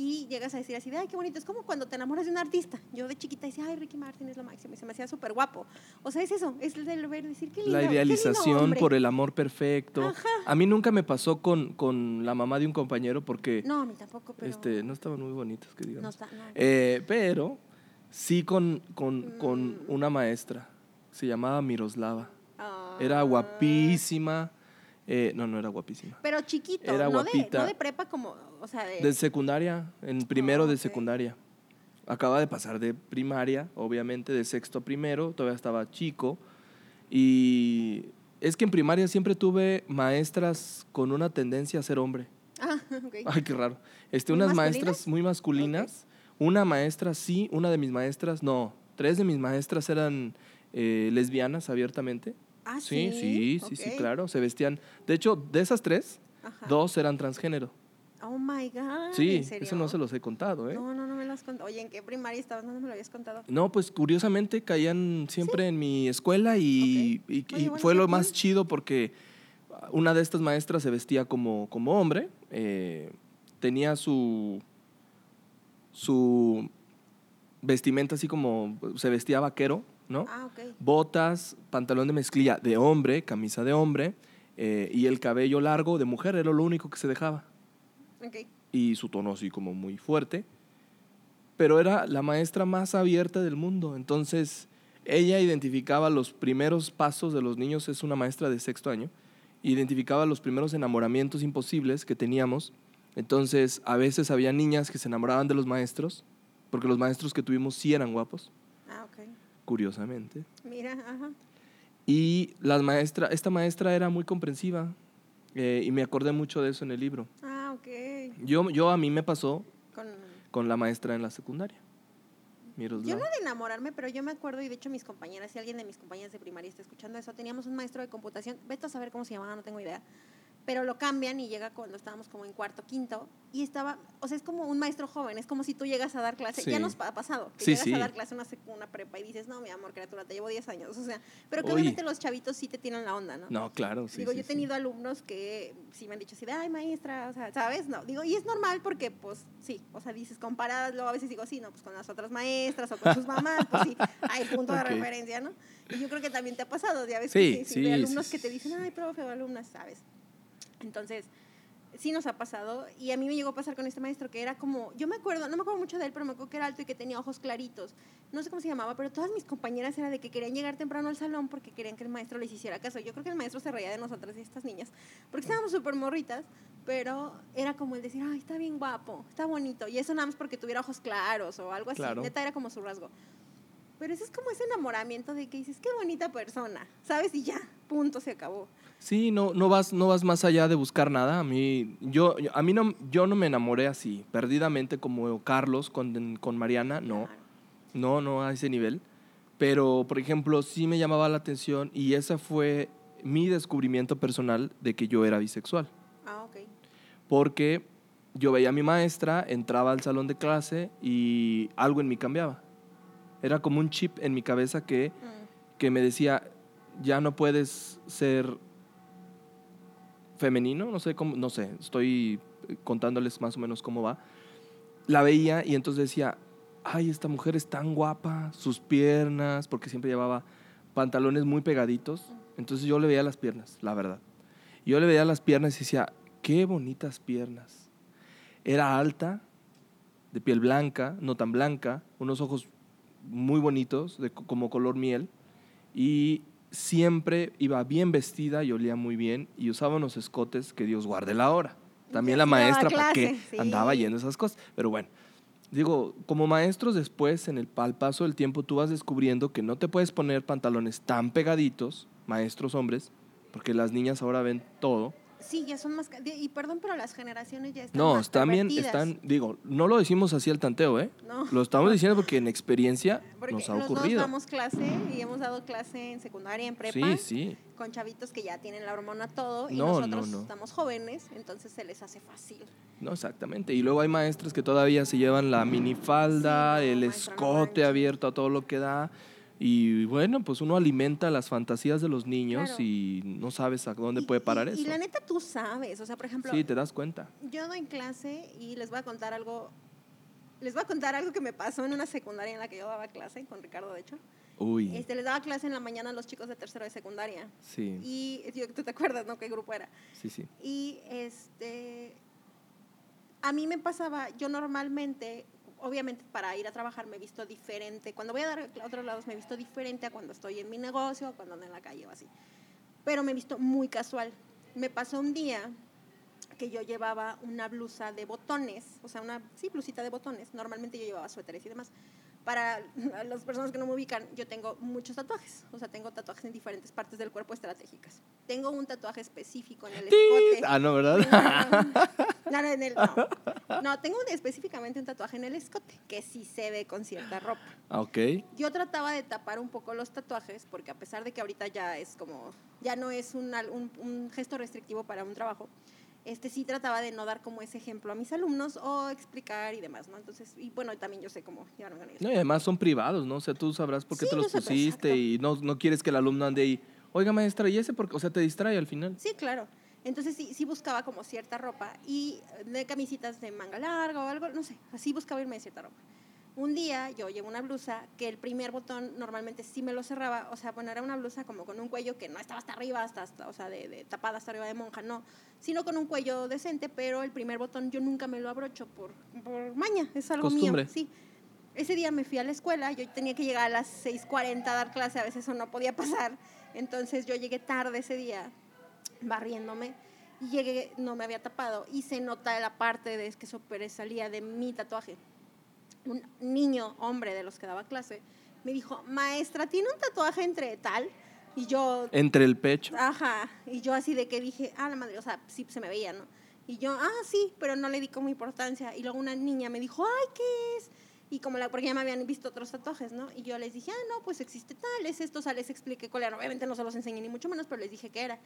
y llegas a decir así de, ay, qué bonito. Es como cuando te enamoras de un artista. Yo de chiquita decía, ay, Ricky Martin es lo máximo. Y se me hacía súper guapo. O sea, es eso, es el ver decir, qué lindo. La idealización por el amor perfecto. A mí nunca me pasó con, con, la mamá de un compañero porque... No, a mí tampoco, pero... Este, no estaban muy bonitas, que digamos. No está, eh, pero sí con, con, con, mm. una maestra. Se llamaba Miroslava. Era ah. guapísima eh, no, no era guapísima. Pero chiquito, era no, De, no de prepa como, o sea, de... De secundaria, en primero de secundaria. Acaba de pasar de primaria, obviamente, de sexto a primero, todavía estaba chico. Y es que en primaria siempre tuve maestras con una tendencia a ser hombre. Ah, *laughs* ok. Ay, qué raro. Este, unas maestras muy masculinas. Una maestra sí, una de mis maestras no. Tres de mis maestras eran eh, lesbianas abiertamente. Ah, sí. Sí, sí, sí, claro. Se vestían. De hecho, de esas tres, dos eran transgénero. Oh my God. Sí, eso no se los he contado, ¿eh? No, no, no me lo has contado. Oye, ¿en qué primaria estabas? No, no me lo habías contado. No, pues curiosamente caían siempre en mi escuela y, y- y Oye, bueno, fue lo más chido porque una de estas maestras se vestía como, como hombre, eh, tenía su, su vestimenta así como se vestía vaquero, ¿no? Ah, ok. Botas, pantalón de mezclilla de hombre, camisa de hombre eh, y el cabello largo de mujer era lo único que se dejaba Ok. y su tono así como muy fuerte, pero era la maestra más abierta del mundo, entonces ella identificaba los primeros pasos de los niños, es una maestra de sexto año, identificaba los primeros enamoramientos imposibles que teníamos, entonces a veces había niñas que se enamoraban de los maestros, porque los maestros que tuvimos sí eran guapos. Curiosamente, Mira, ajá. y la maestra, esta maestra era muy comprensiva, eh, y me acordé mucho de eso en el libro. Ah, ok. Yo, yo a mí me pasó Con... con la maestra en la secundaria. Yo Miroslav. no de enamorarme, pero yo me acuerdo, y de hecho mis compañeras, si alguien de mis compañeras de primaria está escuchando eso, teníamos un maestro de computación, vete a saber cómo se llamaba, no tengo idea, pero lo cambian y llega cuando estábamos como en cuarto, quinto, y estaba, o sea, es como un maestro joven, es como si tú llegas a dar clase, Sí. ya nos ha pasado, que Sí, llegas sí. a dar clase una, una prepa y dices, no, mi amor, criatura, te llevo 10 años, o sea, pero que obviamente los chavitos sí te tienen la onda, ¿no? No, claro, sí. digo, sí, yo he tenido alumnos que sí me han dicho así de, ay, maestra, o sea, ¿sabes? No, digo, y es normal porque, pues, sí, o sea, dices, comparadas, luego a veces digo, sí, no, pues con las otras maestras o con sus mamás, pues sí, hay punto de *laughs* Ok. referencia, ¿no? Y yo creo que también te ha pasado, ya ves, Sí, que de alumnos que te dicen, ay, profe o alumnas, ¿sabes? Entonces, sí nos ha pasado y a mí me llegó a pasar con este maestro que era como, yo me acuerdo, no me acuerdo mucho de él, pero me acuerdo que era alto y que tenía ojos claritos. No sé cómo se llamaba, pero todas mis compañeras era de que querían llegar temprano al salón porque querían que el maestro les hiciera caso. Yo creo que el maestro se reía de nosotras y estas niñas, porque estábamos súper morritas, pero era como el decir, ay, está bien guapo, está bonito. Y eso nada más porque tuviera ojos claros o algo así. Claro. Neta era como su rasgo. Pero eso es como ese enamoramiento de que dices, qué bonita persona, ¿sabes? Y ya, punto, se acabó. Sí, no, no vas, no vas más allá de buscar nada. A mí, yo, a mí no, yo no me enamoré así, perdidamente como Carlos con, con Mariana, no, Claro. no, no a ese nivel. Pero, por ejemplo, sí me llamaba la atención y ese fue mi descubrimiento personal de que yo era bisexual. Ah, ok. Porque yo veía a mi maestra, entraba al salón de clase y algo en mí cambiaba. Era como un chip en mi cabeza que Mm. que me decía, ya no puedes ser femenino, no sé cómo, no sé, estoy contándoles más o menos cómo va. La veía y entonces decía, ay, esta mujer es tan guapa, sus piernas, porque siempre llevaba pantalones muy pegaditos, entonces yo le veía las piernas, la verdad. Yo le veía las piernas y decía, qué bonitas piernas. Era alta, de piel blanca, no tan blanca, unos ojos muy bonitos, de, co- como color miel, y siempre iba bien vestida y olía muy bien y usaba unos escotes que Dios guarde la hora. También la maestra, ¿para qué sí. andaba yendo esas cosas? Pero bueno, digo, como maestros después, en el al paso del tiempo, tú vas descubriendo que no te puedes poner pantalones tan pegaditos, maestros hombres, porque las niñas ahora ven todo. Sí, ya son más... Y perdón, pero las generaciones ya están No, más también están, digo, no lo decimos así al tanteo, ¿eh? No. Lo estamos diciendo porque en experiencia *laughs* Porque nos ha los dos damos clase y hemos dado clase en secundaria, en prepa, Sí, sí. con chavitos que ya tienen la hormona todo y No, no, nosotros no. estamos jóvenes, entonces se les hace fácil. No, exactamente. Y luego hay maestras que todavía se llevan la minifalda, Sí, el escote abierto a todo lo que da. Y bueno, pues uno alimenta las fantasías de los niños Claro. y no sabes a dónde Y- puede parar y, eso. Y la neta tú sabes, o sea, por ejemplo, Sí, te das cuenta. yo doy clase y les voy a contar algo, les voy a contar algo que me pasó en una secundaria en la que yo daba clase, con Ricardo de hecho. Uy, Este, les daba clase en la mañana a los chicos de tercero de secundaria. sí, Y yo- tú te acuerdas, ¿no? ¿Qué grupo era? sí, sí. Y este, a mí me pasaba, yo normalmente, obviamente para ir a trabajar me he visto diferente. Cuando voy a dar a otros lados me he visto diferente a cuando estoy en mi negocio, cuando ando en la calle o así. Pero me he visto muy casual. Me pasó un día que yo llevaba una blusa de botones, o sea, una, sí, blusita de botones. Normalmente yo llevaba suéteres y demás. Para *laughs* las personas que no me ubican, yo tengo muchos tatuajes, o sea, tengo tatuajes en diferentes partes del cuerpo estratégicas. Tengo un tatuaje específico en el escote. Ah, no, ¿verdad? No, no, en el- no. No, tengo un- específicamente un tatuaje en el escote, que sí se ve con cierta ropa. Ah, ok. Yo trataba de tapar un poco los tatuajes, porque a pesar de que ahorita ya es como, ya no es un, al- un- un gesto restrictivo para un trabajo, este sí trataba de no dar como ese ejemplo a mis alumnos o explicar y demás, ¿no? Entonces, y bueno, también yo sé cómo llevarme con ellos. No, y además son privados, ¿no? O sea, tú sabrás por qué Sí, te los pusiste y no, no quieres que el alumno ande ahí. Oiga, maestra, ¿y ese por qué? O sea, te distrae al final. Sí, claro. Entonces sí, sí buscaba como cierta ropa y de camisitas de manga larga o algo, no sé, así buscaba irme de cierta ropa. Un día yo llevo una blusa que el primer botón normalmente sí me lo cerraba, o sea, bueno, era una blusa como con un cuello que no estaba hasta arriba, hasta, hasta o sea, de, de tapada hasta arriba de monja, no, sino con un cuello decente, pero el primer botón yo nunca me lo abrocho por, por maña, es algo Costumbre. mío, sí. Ese día me fui a la escuela, yo tenía que llegar a las 6.40 a dar clase, a veces eso no podía pasar, entonces yo llegué tarde ese día barriéndome y llegué, no me había tapado y se nota la parte de que sobresalía de mi tatuaje. Un niño, hombre de los que daba clase, me dijo, maestra, ¿tiene un tatuaje entre tal? Y yo, Entre el pecho. ajá, y yo así de que dije, ah, la madre, o sea, sí se me veía, ¿no? Y yo, ah, sí, pero no le di como importancia. Y luego una niña me dijo, ay, ¿qué es? Y como la, porque ya me habían visto otros tatuajes, ¿no? Y yo les dije, ah, no, pues existe tal, es esto, o sea, les expliqué cuál era. Obviamente no se los enseñé ni mucho menos, pero les dije qué era.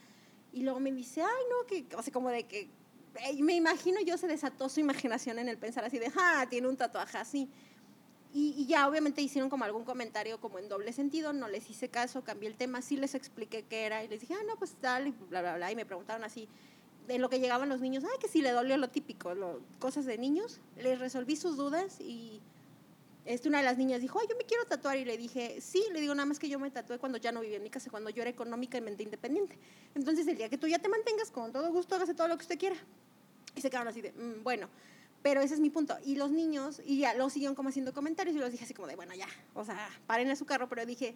Y luego me dice, ay, no, que, o sea, como de que, me imagino yo se desató su imaginación en el pensar así de, ah, tiene un tatuaje así. Y, ya obviamente hicieron como algún comentario como en doble sentido, no les hice caso, cambié el tema, sí les expliqué qué era y les dije, ah, no, pues tal, y bla, bla, bla, y me preguntaron así, de lo que llegaban los niños, ay, que si le dolió lo típico, lo- cosas de niños, les resolví sus dudas y este, una de las niñas dijo, ay, yo me quiero tatuar. Y le dije, sí, le digo, nada más que yo me tatué cuando ya no vivía en mi casa, cuando yo era económicamente independiente. Entonces, el día que tú ya te mantengas, con todo gusto, hágase todo lo que usted quiera. Y se quedaron así de, "Mm, bueno, pero ese es mi punto. Y los niños, y ya lo siguieron como haciendo comentarios, y los dije así como de, bueno, ya, o sea, paren a su carro, pero dije,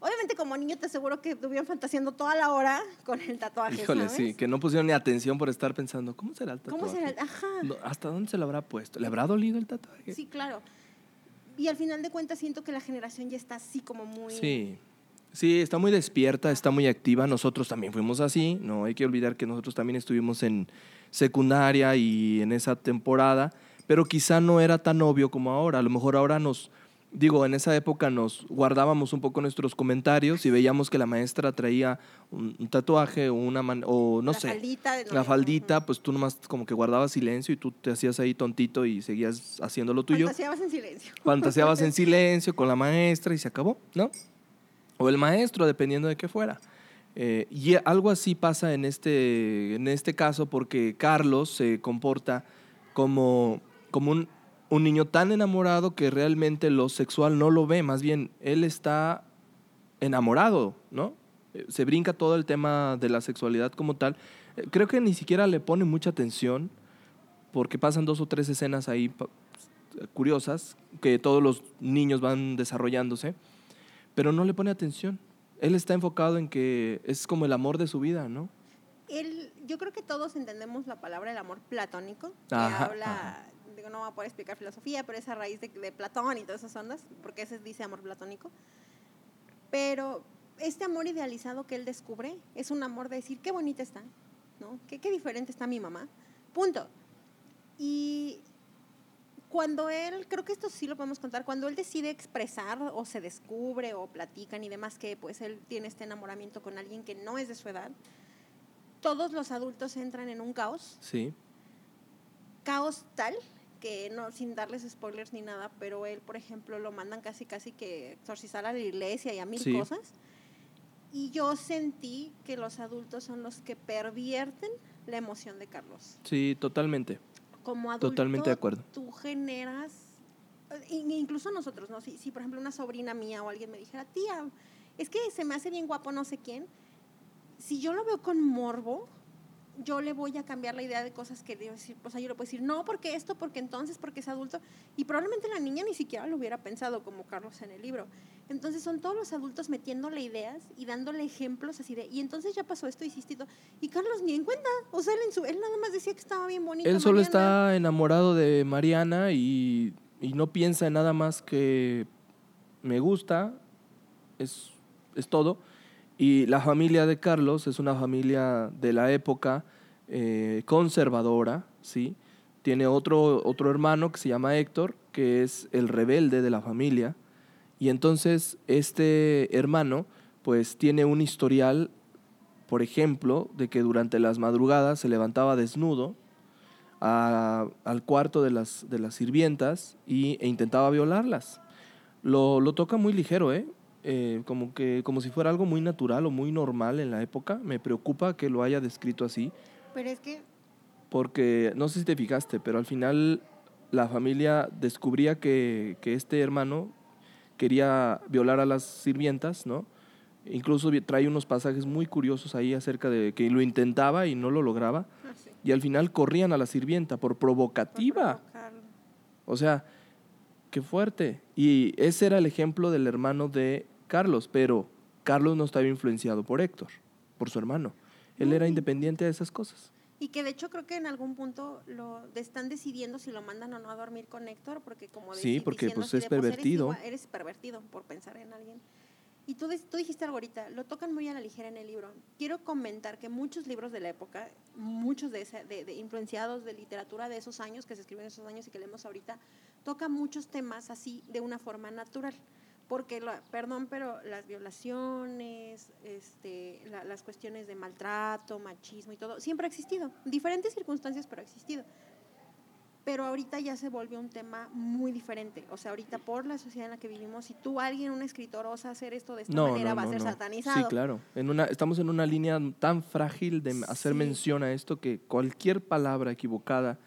obviamente como niño te aseguro que estuvieron fantaseando toda la hora con el tatuaje. Híjole, ¿sabes? sí, que no pusieron ni atención por estar pensando, ¿cómo será el tatuaje? ¿Cómo será? el- Ajá. No, ¿Hasta dónde se lo habrá puesto? ¿Le habrá dolido el tatuaje? Sí, claro. Y al final de cuentas siento que la generación ya está así como muy... Sí. Sí, está muy despierta, está muy activa. Nosotros también fuimos así. No hay que olvidar que nosotros también estuvimos en secundaria y en esa temporada, pero quizá no era tan obvio como ahora. A lo mejor ahora nos, digo, en esa época nos guardábamos un poco nuestros comentarios y veíamos que la maestra traía un, un tatuaje o una man- o no la sé, Faldita de la novia. faldita, pues tú nomás como que guardabas silencio y tú te hacías ahí tontito y seguías haciendo lo tuyo Fantaseabas en silencio. fantaseabas en *laughs* silencio con la maestra y se acabó, ¿no? O el maestro, dependiendo de qué fuera. Eh, y algo así pasa en este, en este caso porque Carlos se comporta como, como un, un niño tan enamorado que realmente lo sexual no lo ve, más bien él está enamorado, ¿no? Eh, Se brinca todo el tema de la sexualidad como tal. Eh, Creo que ni siquiera le pone mucha atención porque pasan dos o tres escenas ahí curiosas que todos los niños van desarrollándose, pero no le pone atención. Él está enfocado en que es como el amor de su vida, ¿no? Él, yo creo que todos entendemos la palabra el amor platónico, que Ajá, habla, ajá. Digo, no voy a poder explicar filosofía, pero es a raíz de, de Platón y todas esas ondas, porque ese dice amor platónico. Pero este amor idealizado que él descubre es un amor de decir, qué bonita está, ¿no? Qué, qué diferente está mi mamá. Punto. Y cuando él, creo que esto sí lo podemos contar, cuando él decide expresar o se descubre o platican y demás que pues él tiene este enamoramiento con alguien que no es de su edad, todos los adultos entran en un caos, Sí. caos tal que no sin darles spoilers ni nada, pero él, por ejemplo, lo mandan casi casi que exorcizar a la iglesia y a mil Sí. cosas. Y yo sentí que los adultos son los que pervierten la emoción de Carlos Sí, totalmente. como adulto, Totalmente de acuerdo. tú generas, eh, in- incluso nosotros, ¿no? Si, si, por ejemplo, una sobrina mía o alguien me dijera, tía, es que se me hace bien guapo no sé quién, si yo lo veo con morbo, yo le voy a cambiar la idea de cosas que debo decir, o sea, yo le puedo decir, no, porque esto, porque entonces, porque es adulto, y probablemente la niña ni siquiera lo hubiera pensado como Carlos en el libro. Entonces son todos los adultos metiéndole ideas y dándole ejemplos así de, y entonces ya pasó esto, hiciste esto, y Carlos ni en cuenta, o sea, él, en su, él nada más decía que estaba bien bonito. Él solo Mariana. está enamorado de Mariana y, y no piensa en nada más que me gusta, es, es todo. Y la familia de Carlos es una familia de la época eh, conservadora, ¿sí? Tiene otro, otro hermano que se llama Héctor, que es el rebelde de la familia. Y entonces este hermano, pues tiene un historial por ejemplo, de que durante las madrugadas se levantaba desnudo al cuarto de las, de las sirvientas y, e intentaba violarlas. Lo, lo toca muy ligero, ¿eh? Eh, como, que, como si fuera algo muy natural o muy normal en la época. Me preocupa que lo haya descrito así, Pero es que porque no sé si te fijaste, pero al final la familia descubría que, que este hermano quería violar a las sirvientas, ¿no? Incluso trae unos pasajes muy curiosos ahí acerca de que lo intentaba y no lo lograba. ah, sí, Y al final corrían a la sirvienta por provocativa. O sea, qué fuerte. Y ese era el ejemplo del hermano de Carlos, pero Carlos no estaba influenciado por Héctor, por su hermano. Él era independiente de esas cosas. Y que de hecho creo que en algún punto lo están decidiendo si lo mandan o no a dormir con Héctor, porque como Sí, porque, pues, es de, eres pervertido. igual- Eres, pervertido por pensar en alguien. Y tú, tú dijiste algo ahorita, lo tocan muy a la ligera en el libro. Quiero comentar que muchos libros de la época, muchos de, ese- de- de influenciados de literatura de esos años, que se escriben en esos años y que leemos ahorita, tocan muchos temas así de una forma natural. Porque, la- perdón, pero las violaciones, este, la- las cuestiones de maltrato, machismo y todo, siempre ha existido. Diferentes circunstancias, pero ha existido. Pero ahorita ya se volvió un tema muy diferente. O sea, ahorita por la sociedad en la que vivimos, si tú, alguien, un escritor, osa hacer esto de esta No, manera, no, va a ser satanizado. Sí, claro. En una, estamos en una línea tan frágil de hacer Sí. mención a esto que cualquier palabra equivocada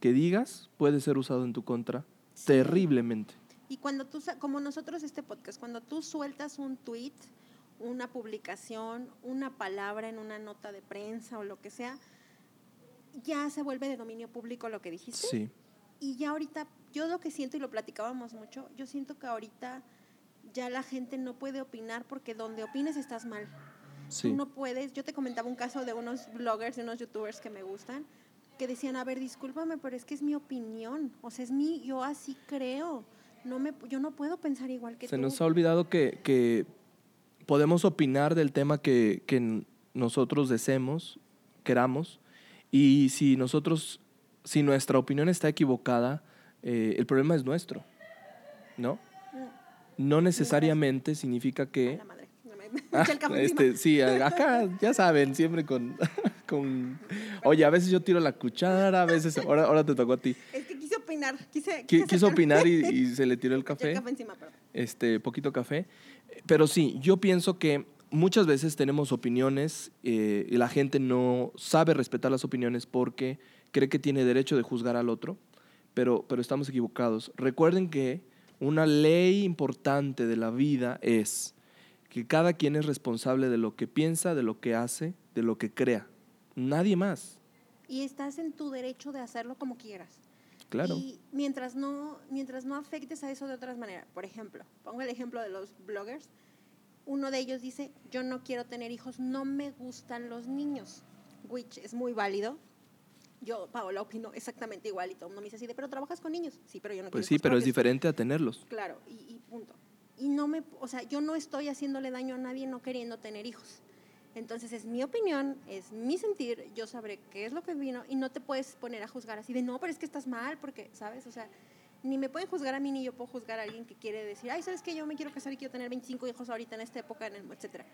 que digas puede ser usado en tu contra Sí. terriblemente. Y cuando tú, como nosotros este podcast, cuando tú sueltas un tweet, una publicación, una palabra en una nota de prensa o lo que sea, ya se vuelve de dominio público lo que dijiste. Sí. Y ya ahorita, yo lo que siento y lo platicábamos mucho, yo siento que ahorita ya la gente no puede opinar porque donde opines estás mal. Sí. Tú no puedes, yo te comentaba un caso de unos bloggers, de unos youtubers que me gustan, que decían, a ver, discúlpame, pero es que es mi opinión, o sea, es mi, yo así creo, no me, yo no puedo pensar igual que Se tú. nos ha olvidado que, que podemos opinar del tema que, que nosotros deseemos, queramos, y si nosotros, si nuestra opinión está equivocada, eh, el problema es nuestro, ¿no? Mm, No necesariamente significa que... la madre, *laughs* *laughs* Ah, este, sí, acá ya saben, siempre con, *laughs* con... Oye, a veces yo tiro la cuchara, a veces... Ahora, ahora te tocó a ti. Opinar, quise, Qui- quise Quiso opinar y, *laughs* y se le tiró el café. el café encima, pero este, poquito café. Pero sí, yo pienso que muchas veces tenemos opiniones eh, y la gente no sabe respetar las opiniones porque cree que tiene derecho de juzgar al otro, pero, pero estamos equivocados. Recuerden que una ley importante de la vida es que cada quien es responsable de lo que piensa, de lo que hace, de lo que crea. Nadie más. y estás en tu derecho de hacerlo como quieras. Claro. Y mientras no, mientras no afectes a eso de otras maneras, por ejemplo, pongo el ejemplo de los bloggers, uno de ellos dice, yo no quiero tener hijos, no me gustan los niños, which es muy válido. Yo, Paola, opino exactamente igual y todo el mundo me dice así de, pero trabajas con niños. Sí, pero yo no Pues quiero sí, pero es propios". diferente a tenerlos. Claro, y, y punto. Y no me, o sea, yo no estoy haciéndole daño a nadie no queriendo tener hijos. Entonces es mi opinión, es mi sentir, yo sabré qué es lo que vino y no te puedes poner a juzgar así de, no, pero es que estás mal, porque, ¿sabes? O sea, ni me pueden juzgar a mí ni yo puedo juzgar a alguien que quiere decir, ay, ¿sabes qué? Yo me quiero casar y quiero tener 25 hijos ahorita en esta época, etcétera.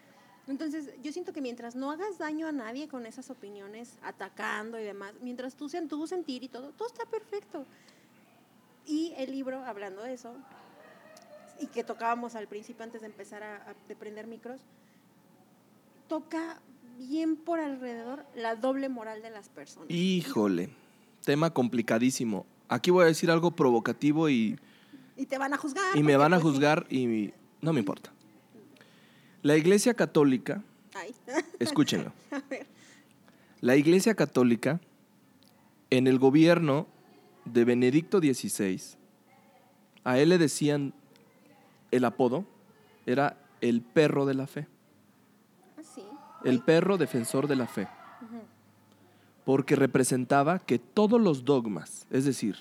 Entonces, yo siento que mientras no hagas daño a nadie con esas opiniones, atacando y demás, mientras tú sean tu sentir y todo, todo está perfecto. Y el libro, hablando de eso, y que tocábamos al principio antes de empezar a, a- de prender micros, toca bien por alrededor la doble moral de las personas. Híjole, tema complicadísimo. Aquí voy a decir algo provocativo y, Y te van a juzgar. y me van a pues, juzgar y no me importa. La Iglesia Católica, Ay, *laughs* escúchenlo, a ver. la Iglesia Católica en el gobierno de Benedicto XVI, a él le decían el apodo, era el perro de la fe. El perro defensor de la fe. porque representaba que todos los dogmas, es decir,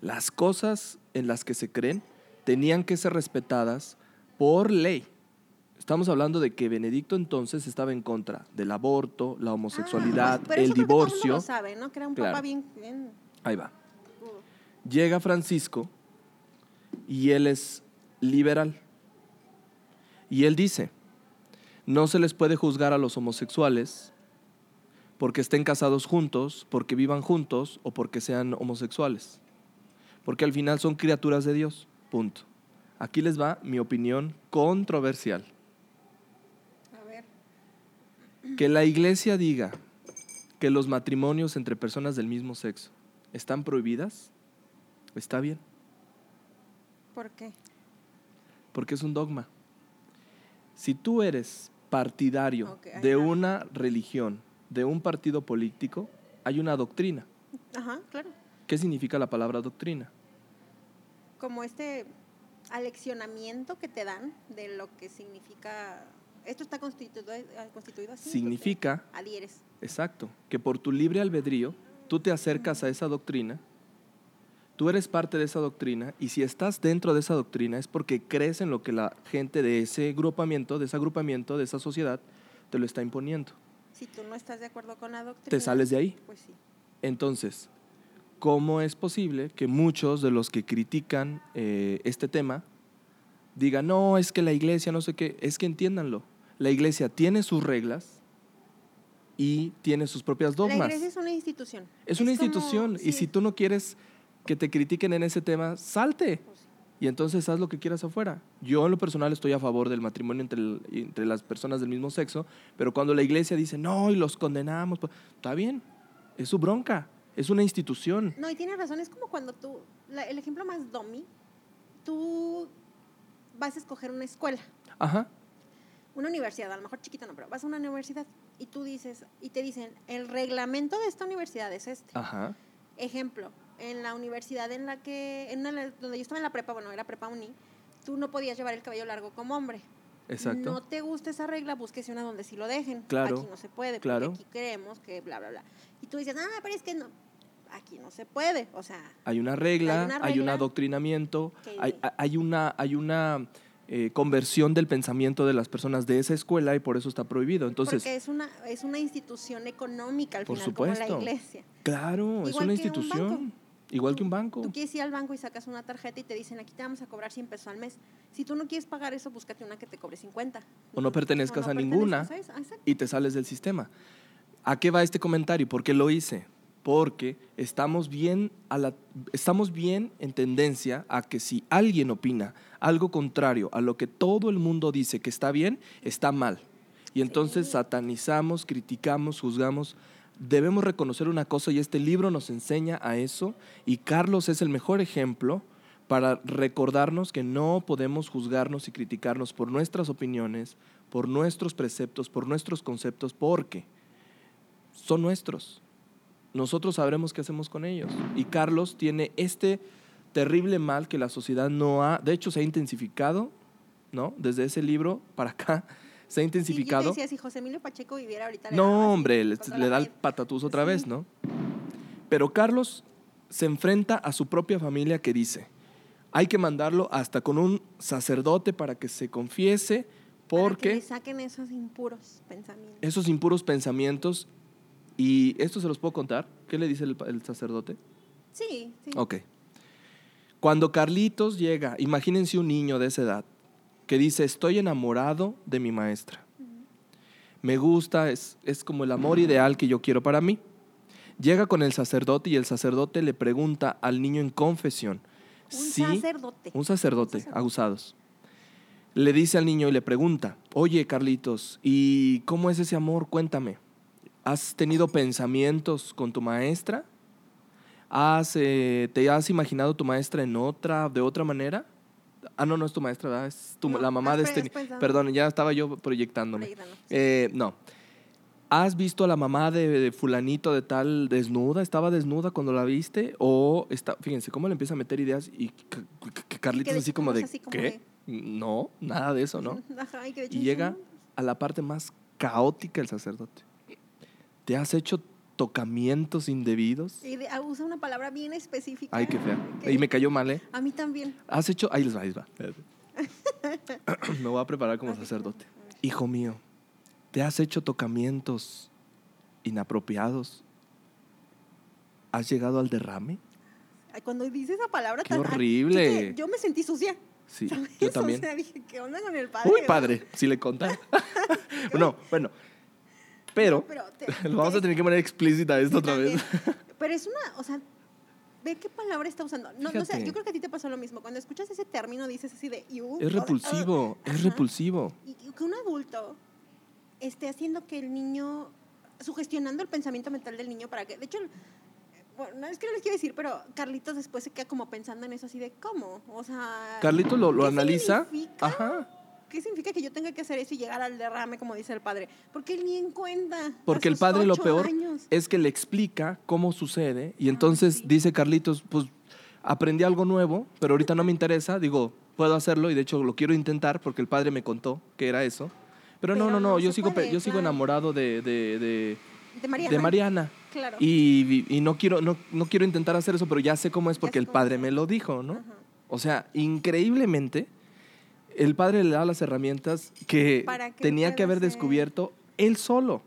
las cosas en las que se creen, tenían que ser respetadas por ley. Estamos hablando de que Benedicto entonces estaba en contra del aborto, la homosexualidad, Ah, pero el eso mundo divorcio. lo sabe, ¿no? Que era un Claro. papá bien, bien Ahí va. Llega Francisco y él es liberal. Y él dice, No se les puede juzgar a los homosexuales porque estén casados juntos, porque vivan juntos o porque sean homosexuales. Porque al final son criaturas de Dios. Punto. Aquí les va mi opinión controversial. A ver. Que la iglesia diga que los matrimonios entre personas del mismo sexo están prohibidas, está bien, ¿Por qué? porque es un dogma. Si tú eres partidario de una- una religión, de un partido político, hay una doctrina. Ajá, claro. ¿Qué significa la palabra doctrina? Como este aleccionamiento que te dan de lo que significa. Esto está constituido, eh, constituido así. Significa, Adhieres. exacto, que por tu libre albedrío tú te acercas a esa doctrina, tú eres parte de esa doctrina y si estás dentro de esa doctrina es porque crees en lo que la gente de ese agrupamiento, de ese agrupamiento, de esa sociedad, te lo está imponiendo. Si tú no estás de acuerdo con la doctrina. Te sales de ahí. Pues sí. Entonces, ¿cómo es posible que muchos de los que critican eh, este tema digan, no, es que la iglesia, no sé qué, es que entiéndanlo, la iglesia tiene sus reglas y tiene sus propias La dogmas. iglesia es una institución. Es una como- institución y si tú no quieres que te critiquen en ese tema, salte y entonces haz lo que quieras afuera. Yo en lo personal estoy a favor del matrimonio entre, el- entre las personas del mismo sexo, pero cuando la iglesia dice, no, y los condenamos, pues, está bien, es su bronca, es una institución. No, y tienes razón, es como cuando tú, la- el ejemplo más domi, tú vas a escoger una escuela, Ajá, una universidad, a lo mejor chiquita no, pero vas a una universidad y tú dices, y te dicen, el reglamento de esta universidad es este. ajá, Ejemplo, en la universidad en la que, en la- donde yo estaba en la prepa, bueno, era prepa uni, tú no podías llevar el cabello largo como hombre. exacto. No te gusta esa regla, búsquese una donde sí lo dejen. Claro, Aquí no se puede, claro. porque aquí creemos que bla, bla, bla. Y tú dices, ah, pero es que no, aquí no se puede. O sea, Hay una regla, Hay una hay un adoctrinamiento, hay, hay una, hay una eh, conversión del pensamiento de las personas de esa escuela y por eso está prohibido. Entonces, porque es una, es una institución económica al Por final, como supuesto. la iglesia. claro, es una que un institución, banco. Igual que un banco. Tú quieres ir al banco y sacas una tarjeta y te dicen, aquí te vamos a cobrar 100 pesos al mes. Si tú no quieres pagar eso, búscate una que te cobre 50. O no pertenezcas O a no ninguna. a esa, exacto. y te sales del sistema. ¿A qué va este comentario? ¿Por qué lo hice? Porque estamos bien, a la, estamos bien en tendencia a que si alguien opina algo contrario a lo que todo el mundo dice que está bien, está mal. Y entonces Sí. satanizamos, criticamos, juzgamos. Debemos reconocer una cosa y este libro nos enseña a eso y Carlos es el mejor ejemplo para recordarnos que no podemos juzgarnos y criticarnos por nuestras opiniones, por nuestros preceptos, por nuestros conceptos, porque son nuestros. Nosotros sabremos qué hacemos con ellos. Y Carlos tiene este terrible mal que la sociedad no ha, de hecho se ha intensificado, ¿no? Desde ese libro para acá se ha Sí, intensificado. decía, si José Emilio Pacheco viviera ahorita... No, hombre, le, da el patatús otra vez, Sí. ¿no? Pero Carlos se enfrenta a su propia familia que dice, hay que mandarlo hasta con un sacerdote para que se confiese Para que porque le saquen esos impuros pensamientos. esos impuros pensamientos, y esto se los puedo contar, ¿qué le dice el, el sacerdote? Sí, sí. Ok. Cuando Carlitos llega, imagínense un niño de esa edad que dice, estoy enamorado de mi maestra. Me gusta, es, es como el amor ideal que yo quiero para mí. Llega con el sacerdote y el sacerdote le pregunta al niño en confesión. Un si- sacerdote. Un sacerdote, abusados. Le dice al niño y le pregunta, oye Carlitos, ¿y cómo es ese amor? Cuéntame. ¿Has tenido pensamientos con tu maestra? ¿Has, eh, ¿Te has imaginado tu maestra en otra, de otra manera? Ah, no, no es tu maestra, ¿verdad? Es tu- No, la mamá de este... es pensando. Perdón, ya estaba yo proyectándome. Proyectando, sí. Eh, no. ¿Has visto a la mamá de, de fulanito de tal desnuda? ¿Estaba desnuda cuando la viste? O está, fíjense, cómo le empieza a meter ideas y que, Carlitos así como de, estamos así como ¿qué? No, nada de eso, ¿no? *laughs* Ajá, y Y llega "No, a la parte más caótica el sacerdote. ¿Te has hecho tocamientos indebidos? Y de- ah, usa una palabra bien específica. Ay, qué fea. Y me cayó mal, ¿eh? A mí también. Has hecho... Ahí les va, ahí les va. *laughs* Me voy a preparar como sacerdote. Hijo mío, ¿te has hecho tocamientos inapropiados? ¿Has llegado al derrame? Cuando dice esa palabra Qué tan- horrible. Yo me sentí sucia. Sí, *laughs* ¿sabes? yo también. *laughs* O sea, dije, ¿qué onda con el padre? Uy, padre, si le contara. no, bueno. Pero, Pero te- *laughs* lo vamos a te- tener que poner explícita esto otra vez. *laughs* Pero es una, o sea, ve qué palabra está usando. No, no sé, yo creo que a ti te pasó lo mismo. Cuando escuchas ese término dices así de "Iu", Es repulsivo, es repulsivo. Y que un adulto esté haciendo que el niño, sugestionando el pensamiento mental del niño para que, de hecho, bueno, no es que no les quiero decir, pero Carlitos después se queda como pensando en eso así de cómo, o sea, Carlito lo, lo ¿qué analiza. significa? Ajá. ¿Qué significa que yo tenga que hacer eso y llegar al derrame, como dice el padre? Porque él ni en cuenta. Porque el padre lo peor años. es que le explica cómo sucede y entonces sí. dice Carlitos, pues aprendí algo nuevo, pero ahorita no me interesa, digo, puedo hacerlo y de hecho lo quiero intentar porque el padre me contó que era eso. Pero, no, Pero no, no, no yo sigo, puede, yo sigo enamorado de, de, de, De Mariana. de Mariana. Claro. Y, y no, quiero, no, no quiero intentar hacer eso, pero ya sé cómo es porque el padre me lo dijo, ¿no? Ajá. O sea, increíblemente, el padre le da las herramientas que tenía que haber descubierto él solo.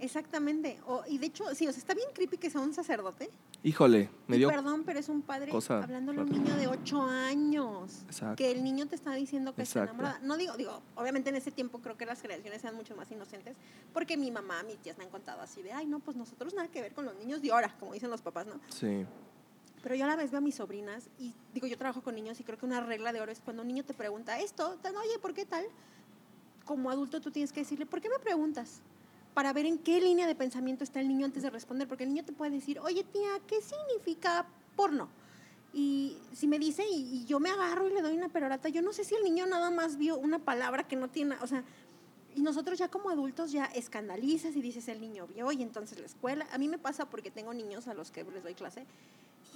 Exactamente. O- y de hecho, sí, o sea, está bien creepy que sea un sacerdote. Híjole, me Y dio... perdón, pero es un padre cosa hablándole a un niño de 8 años. Exacto. Que el niño te está diciendo que está enamorada. No digo, digo, obviamente en ese tiempo creo que las creaciones eran mucho más inocentes, porque mi mamá, mis tías me han contado así de, ay, no, pues nosotros nada que ver con los niños de ahora, como dicen los papás, ¿no? Sí. Pero yo a la vez veo a mis sobrinas y digo, yo trabajo con niños y creo que una regla de oro es cuando un niño te pregunta esto, tan, oye, ¿por qué tal? Como adulto tú tienes que decirle, ¿por qué me preguntas? Para ver en qué línea de pensamiento está el niño antes de responder, porque el niño te puede decir, oye tía, ¿qué significa porno? Y si me dice y, y yo me agarro y le doy una perorata, yo no sé si el niño nada más vio una palabra que no tiene, o sea, y nosotros ya como adultos ya escandalizas y dices el niño vio y entonces la escuela, a mí me pasa porque tengo niños a los que les doy clase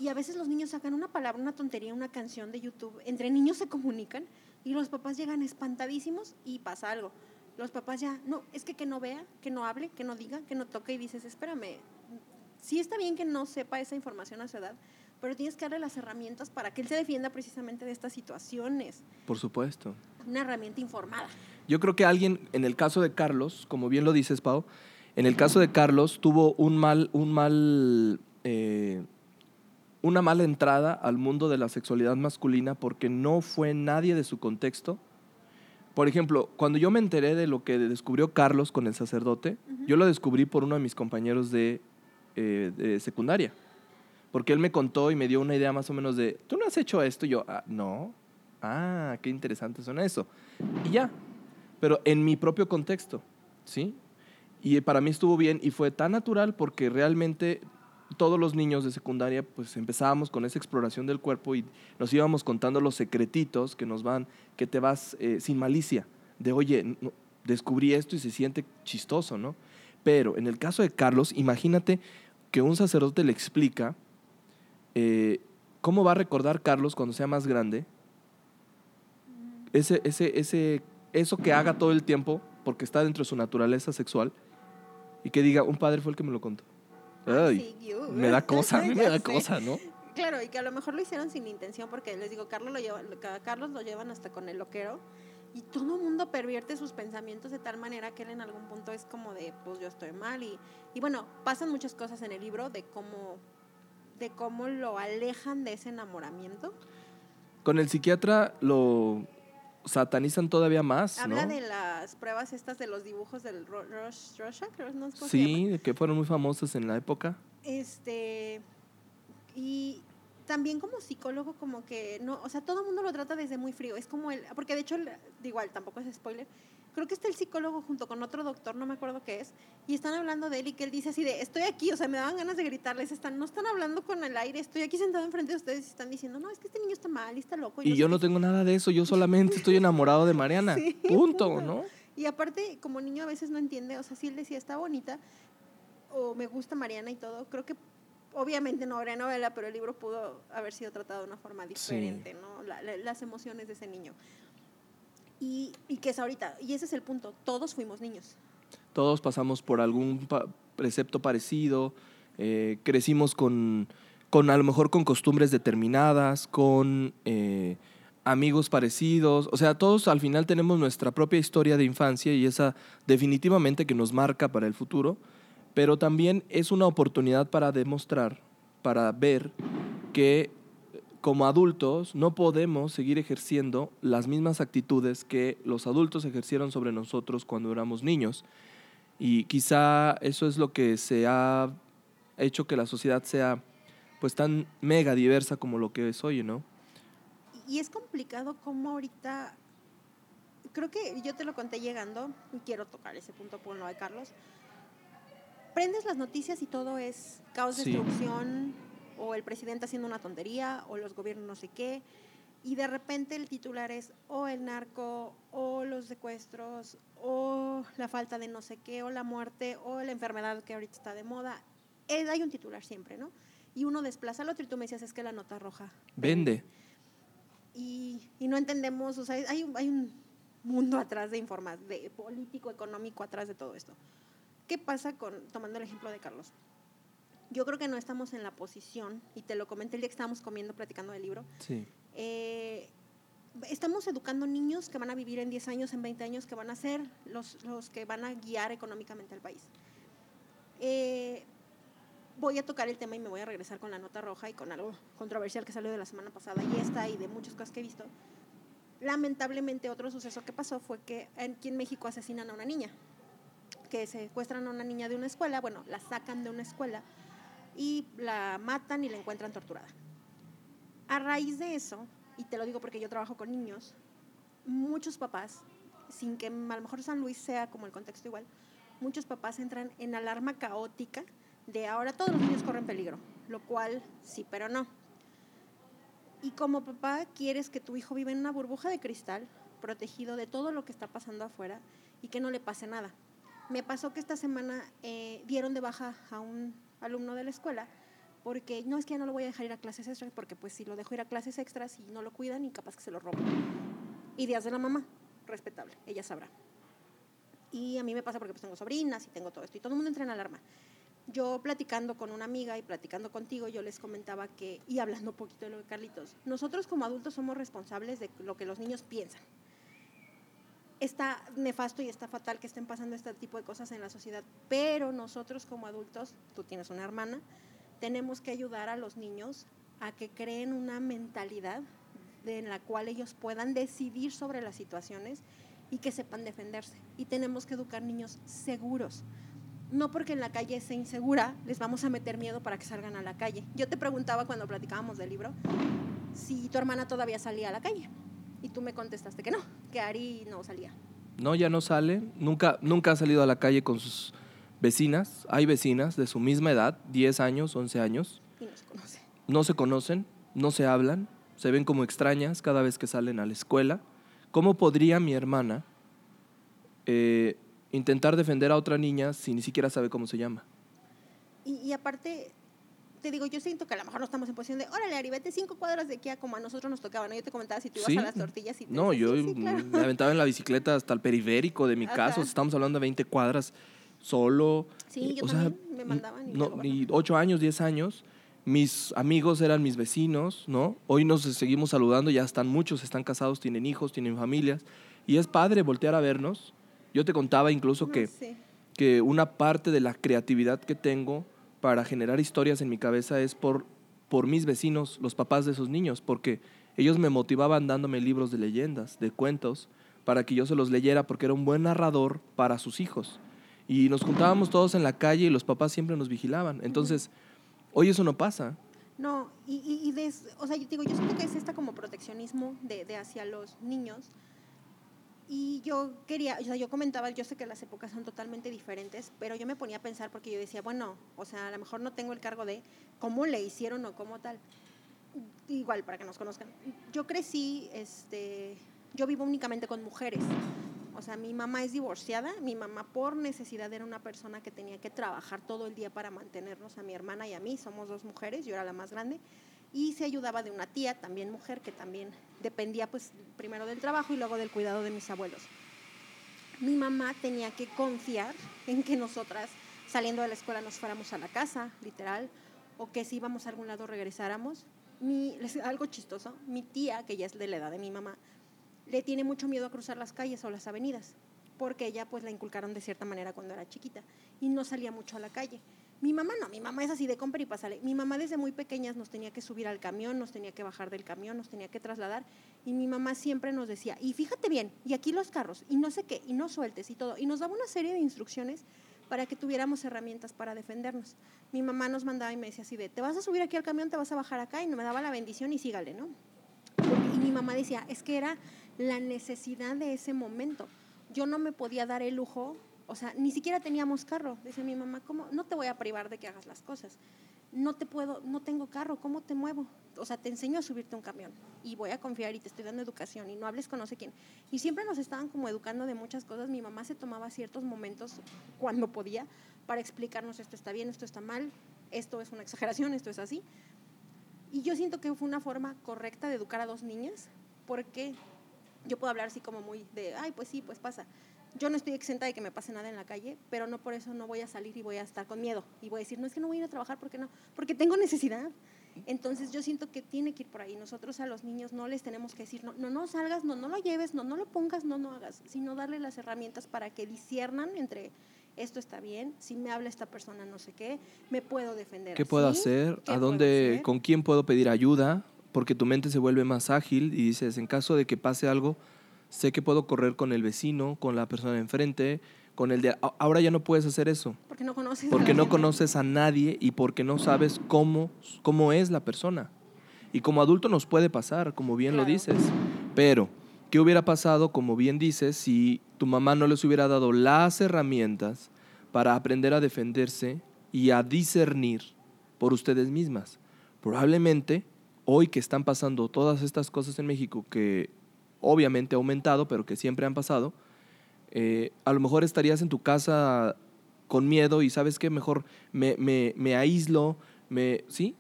y a veces los niños sacan una palabra, una tontería, una canción de YouTube, entre niños se comunican y los papás llegan espantadísimos y pasa algo. Los papás ya, no, es que que no vea, que no hable, que no diga, que no toque y dices, espérame, sí está bien que no sepa esa información a su edad, pero tienes que darle las herramientas para que él se defienda precisamente de estas situaciones, Por supuesto. una herramienta informada. Yo creo que alguien, en el caso de Carlos, como bien lo dices, Pau, en el caso de Carlos tuvo un mal, un mal, eh, una mala entrada al mundo de la sexualidad masculina porque no fue nadie de su contexto. Por ejemplo, cuando yo me enteré de lo que descubrió Carlos con el sacerdote, yo lo descubrí por uno de mis compañeros de, eh, de secundaria. Porque él me contó y me dio una idea más o menos de, ¿tú no has hecho esto? Y yo, "Ah, no. Ah, qué interesante suena eso. Y ya. Pero en mi propio contexto, ¿sí? Y para mí estuvo bien y fue tan natural porque realmente todos los niños de secundaria pues empezábamos con esa exploración del cuerpo y nos íbamos contando los secretitos que nos van, que te vas eh, sin malicia, de oye, descubrí esto y se siente chistoso, ¿no? Pero en el caso de Carlos, imagínate que un sacerdote le explica eh, cómo va a recordar Carlos cuando sea más grande ese, ese, ese, eso que haga todo el tiempo porque está dentro de su naturaleza sexual y que diga, un padre fue el que me lo contó. Ay, Sí, you. me da cosa, a mí *laughs* me da cosa, ¿no? Claro, y que a lo mejor lo hicieron sin intención, porque les digo, Carlos lo, lleva, Carlos lo llevan hasta con el loquero, y todo el mundo pervierte sus pensamientos de tal manera que él en algún punto es como de, pues yo estoy mal, y, y bueno, pasan muchas cosas en el libro de cómo, de cómo lo alejan de ese enamoramiento. Con el psiquiatra lo satanizan todavía más, Habla ¿no? de las pruebas estas de los dibujos del Ro- Rosh- Rorschach, no. Sí, de que fueron muy famosas en la época. Este, y también como psicólogo, como que no, o sea, todo el mundo lo trata desde muy frío. Es como el, porque de hecho, igual, tampoco es spoiler. Creo que está el psicólogo junto con otro doctor, no me acuerdo qué es, y están hablando de él y que él dice así de, estoy aquí, o sea, me daban ganas de gritarles, están, no están hablando con el aire, estoy aquí sentado enfrente de ustedes y están diciendo, no, es que este niño está mal y está loco. Y sé yo qué". no tengo nada de eso, yo *laughs* solamente estoy enamorado de Mariana. Sí, punto, punto. ¿no? Y aparte, como niño a veces no entiende, o sea, si él decía, está bonita, o me gusta Mariana y todo, creo que obviamente no habría novela, pero el libro pudo haber sido tratado de una forma diferente, ¿no? La- la- las emociones de ese niño. Y, y que es ahorita, y ese es el punto, todos fuimos niños. Todos pasamos por algún precepto parecido, eh, crecimos con, con a lo mejor con costumbres determinadas, con eh, amigos parecidos, o sea, todos al final tenemos nuestra propia historia de infancia y esa definitivamente que nos marca para el futuro, pero también es una oportunidad para demostrar, para ver que como adultos no podemos seguir ejerciendo las mismas actitudes que los adultos ejercieron sobre nosotros cuando éramos niños. Y quizá eso es lo que se ha hecho que la sociedad sea pues tan mega diversa como lo que es hoy, ¿no? Y es complicado como ahorita, creo que yo te lo conté llegando, y quiero tocar ese punto por lo de Carlos. Prendes las noticias y todo es caos, Sí. destrucción, o el presidente haciendo una tontería, o los gobiernos no sé qué, y de repente el titular es o el narco, o los secuestros, o la falta de no sé qué, o la muerte, o la enfermedad que ahorita está de moda. Eh, hay un titular siempre, ¿no? Y uno desplaza al otro y tú me decías, es que la nota roja Vende. y, y no entendemos, o sea, hay, un- hay un mundo atrás de información, de político, económico atrás de todo esto. ¿Qué pasa con, tomando el ejemplo de Carlos? Yo creo que no estamos en la posición, y te lo comenté el día que estábamos comiendo, platicando del libro, Sí. eh, estamos educando niños que van a vivir en 10 años, en 20 años, que van a ser los, los que van a guiar económicamente al país. Eh, voy a tocar el tema y me voy a regresar con la nota roja y con algo controversial que salió de la semana pasada y esta y de muchas cosas que he visto. Lamentablemente otro suceso que pasó fue que aquí en México asesinan a una niña, que secuestran a una niña de una escuela, bueno, la sacan de una escuela y la matan y la encuentran torturada. A raíz de eso, y te lo digo porque yo trabajo con niños, muchos papás, sin que a lo mejor San Luis sea como el contexto igual, muchos papás entran en alarma caótica de ahora todos los niños corren peligro, lo cual sí, pero no. Y como papá quieres que tu hijo viva en una burbuja de cristal, protegido de todo lo que está pasando afuera y que no le pase nada. Me pasó que esta semana eh, dieron de baja a un alumno de la escuela porque no es que ya no lo voy a dejar ir a clases extras porque pues si lo dejo ir a clases extras y no lo cuidan y capaz que se lo roban. Y días de la mamá, respetable, ella sabrá. Y a mí me pasa porque pues tengo sobrinas y tengo todo esto y todo el mundo entra en alarma. Yo platicando con una amiga y platicando contigo, yo les comentaba que, y hablando un poquito de lo de Carlitos, nosotros como adultos somos responsables de lo que los niños piensan. Está nefasto y está fatal que estén pasando este tipo de cosas en la sociedad, pero nosotros como adultos, tú tienes una hermana, tenemos que ayudar a los niños a que creen una mentalidad en la cual ellos puedan decidir sobre las situaciones y que sepan defenderse. Y tenemos que educar niños seguros. No porque en la calle sea insegura, les vamos a meter miedo para que salgan a la calle. Yo te preguntaba cuando platicábamos del libro si tu hermana todavía salía a la calle. Y tú me contestaste que no, que Ari no salía. No, ya no sale. Nunca, nunca ha salido a la calle con sus vecinas. Hay vecinas de su misma edad, 10 años, 11 años. Y nos conoce. No se conocen, no se hablan, se ven como extrañas cada vez que salen a la escuela. ¿Cómo podría mi hermana eh, intentar defender a otra niña si ni siquiera sabe cómo se llama? Y, y aparte, te digo, yo siento que a lo mejor no estamos en posición de, órale, Ari, vete cinco cuadras de aquí a como a nosotros nos tocaba, ¿no? Yo te comentaba si tú ibas Sí. a las tortillas y te No, yo "Sí, sí, claro". me aventaba en la bicicleta hasta el periférico de mi Ajá. casa. o sea, estamos hablando de 20 cuadras solo. Sí, Eh, yo o sea, también me mandaban y no, ni 8 años, 10 años. Mis amigos eran mis vecinos, ¿no? Hoy nos seguimos saludando, ya están muchos, están casados, tienen hijos, tienen familias. Y es padre voltear a vernos. Yo te contaba incluso No que que una parte de la creatividad que tengo para generar historias en mi cabeza es por, por mis vecinos, los papás de esos niños, porque ellos me motivaban dándome libros de leyendas, de cuentos, para que yo se los leyera, porque era un buen narrador para sus hijos. Y nos juntábamos todos en la calle y los papás siempre nos vigilaban. Entonces, hoy eso no pasa. No, y, y, y des- o sea, yo digo, yo siento que es esta como proteccionismo de, de hacia los niños. Y yo quería, o sea, yo comentaba, yo sé que las épocas son totalmente diferentes, pero yo me ponía a pensar porque yo decía, bueno, o sea, a lo mejor no tengo el cargo de cómo le hicieron o cómo tal. Igual, para que nos conozcan. Yo crecí, este, yo vivo únicamente con mujeres. O sea, mi mamá es divorciada, mi mamá por necesidad era una persona que tenía que trabajar todo el día para mantenernos a mi hermana y a mí, somos dos mujeres, yo era la más grande, y se ayudaba de una tía, también mujer, que también dependía pues primero del trabajo y luego del cuidado de mis abuelos. Mi mamá tenía que confiar en que nosotras saliendo de la escuela nos fuéramos a la casa, literal, o que si íbamos a algún lado regresáramos. Mi, algo chistoso, mi tía, que ya es de la edad de mi mamá, le tiene mucho miedo a cruzar las calles o las avenidas, porque ella pues la inculcaron de cierta manera cuando era chiquita y no salía mucho a la calle. Mi mamá no, mi mamá es así de compra y pásale. Mi mamá desde muy pequeñas nos tenía que subir al camión, nos tenía que bajar del camión, nos tenía que trasladar. Y mi mamá siempre nos decía, y fíjate bien, y aquí los carros, y no sé qué, y no sueltes y todo. Y nos daba una serie de instrucciones para que tuviéramos herramientas para defendernos. Mi mamá nos mandaba y me decía así de, te vas a subir aquí al camión, te vas a bajar acá, y me daba la bendición y sígale, ¿no? Y mi mamá decía, es que era la necesidad de ese momento. Yo no me podía dar el lujo, o sea, ni siquiera teníamos carro. Dice mi mamá, ¿cómo? No te voy a privar de que hagas las cosas. No te puedo, no tengo carro, ¿cómo te muevo? O sea, te enseño a subirte un camión y voy a confiar y te estoy dando educación y no hables con no sé quién. Y siempre nos estaban como educando de muchas cosas. Mi mamá se tomaba ciertos momentos cuando podía para explicarnos esto está bien, esto está mal, esto es una exageración, esto es así. Y yo siento que fue una forma correcta de educar a dos niñas, porque yo puedo hablar así como muy de, ay, pues sí, pues pasa. Yo no estoy exenta de que me pase nada en la calle, pero no por eso no voy a salir y voy a estar con miedo. Y voy a decir, no es que no voy a ir a trabajar, ¿por qué no? Porque tengo necesidad. Entonces yo siento que tiene que ir por ahí. Nosotros a los niños no les tenemos que decir, no, no, no salgas, no, no lo lleves, no, no lo pongas, no, no hagas, sino darle las herramientas para que disiernan entre esto está bien, si me habla esta persona no sé qué, me puedo defender. ¿Qué puedo hacer? ¿A dónde, con quién puedo pedir ayuda? Porque tu mente se vuelve más ágil y dices, en caso de que pase algo, sé que puedo correr con el vecino, con la persona de enfrente, con el de... Ahora ya no puedes hacer eso. Porque no conoces. Porque no conoces a nadie y porque no sabes cómo, cómo es la persona. Y como adulto nos puede pasar, como bien lo dices. Pero, ¿qué hubiera pasado, como bien dices, si tu mamá no les hubiera dado las herramientas para aprender a defenderse y a discernir por ustedes mismas? Probablemente, hoy que están pasando todas estas cosas en México que obviamente ha aumentado, pero que siempre han pasado, eh, a lo mejor estarías en tu casa con miedo y sabes que mejor me, me, me, aíslo, me, ¿sí?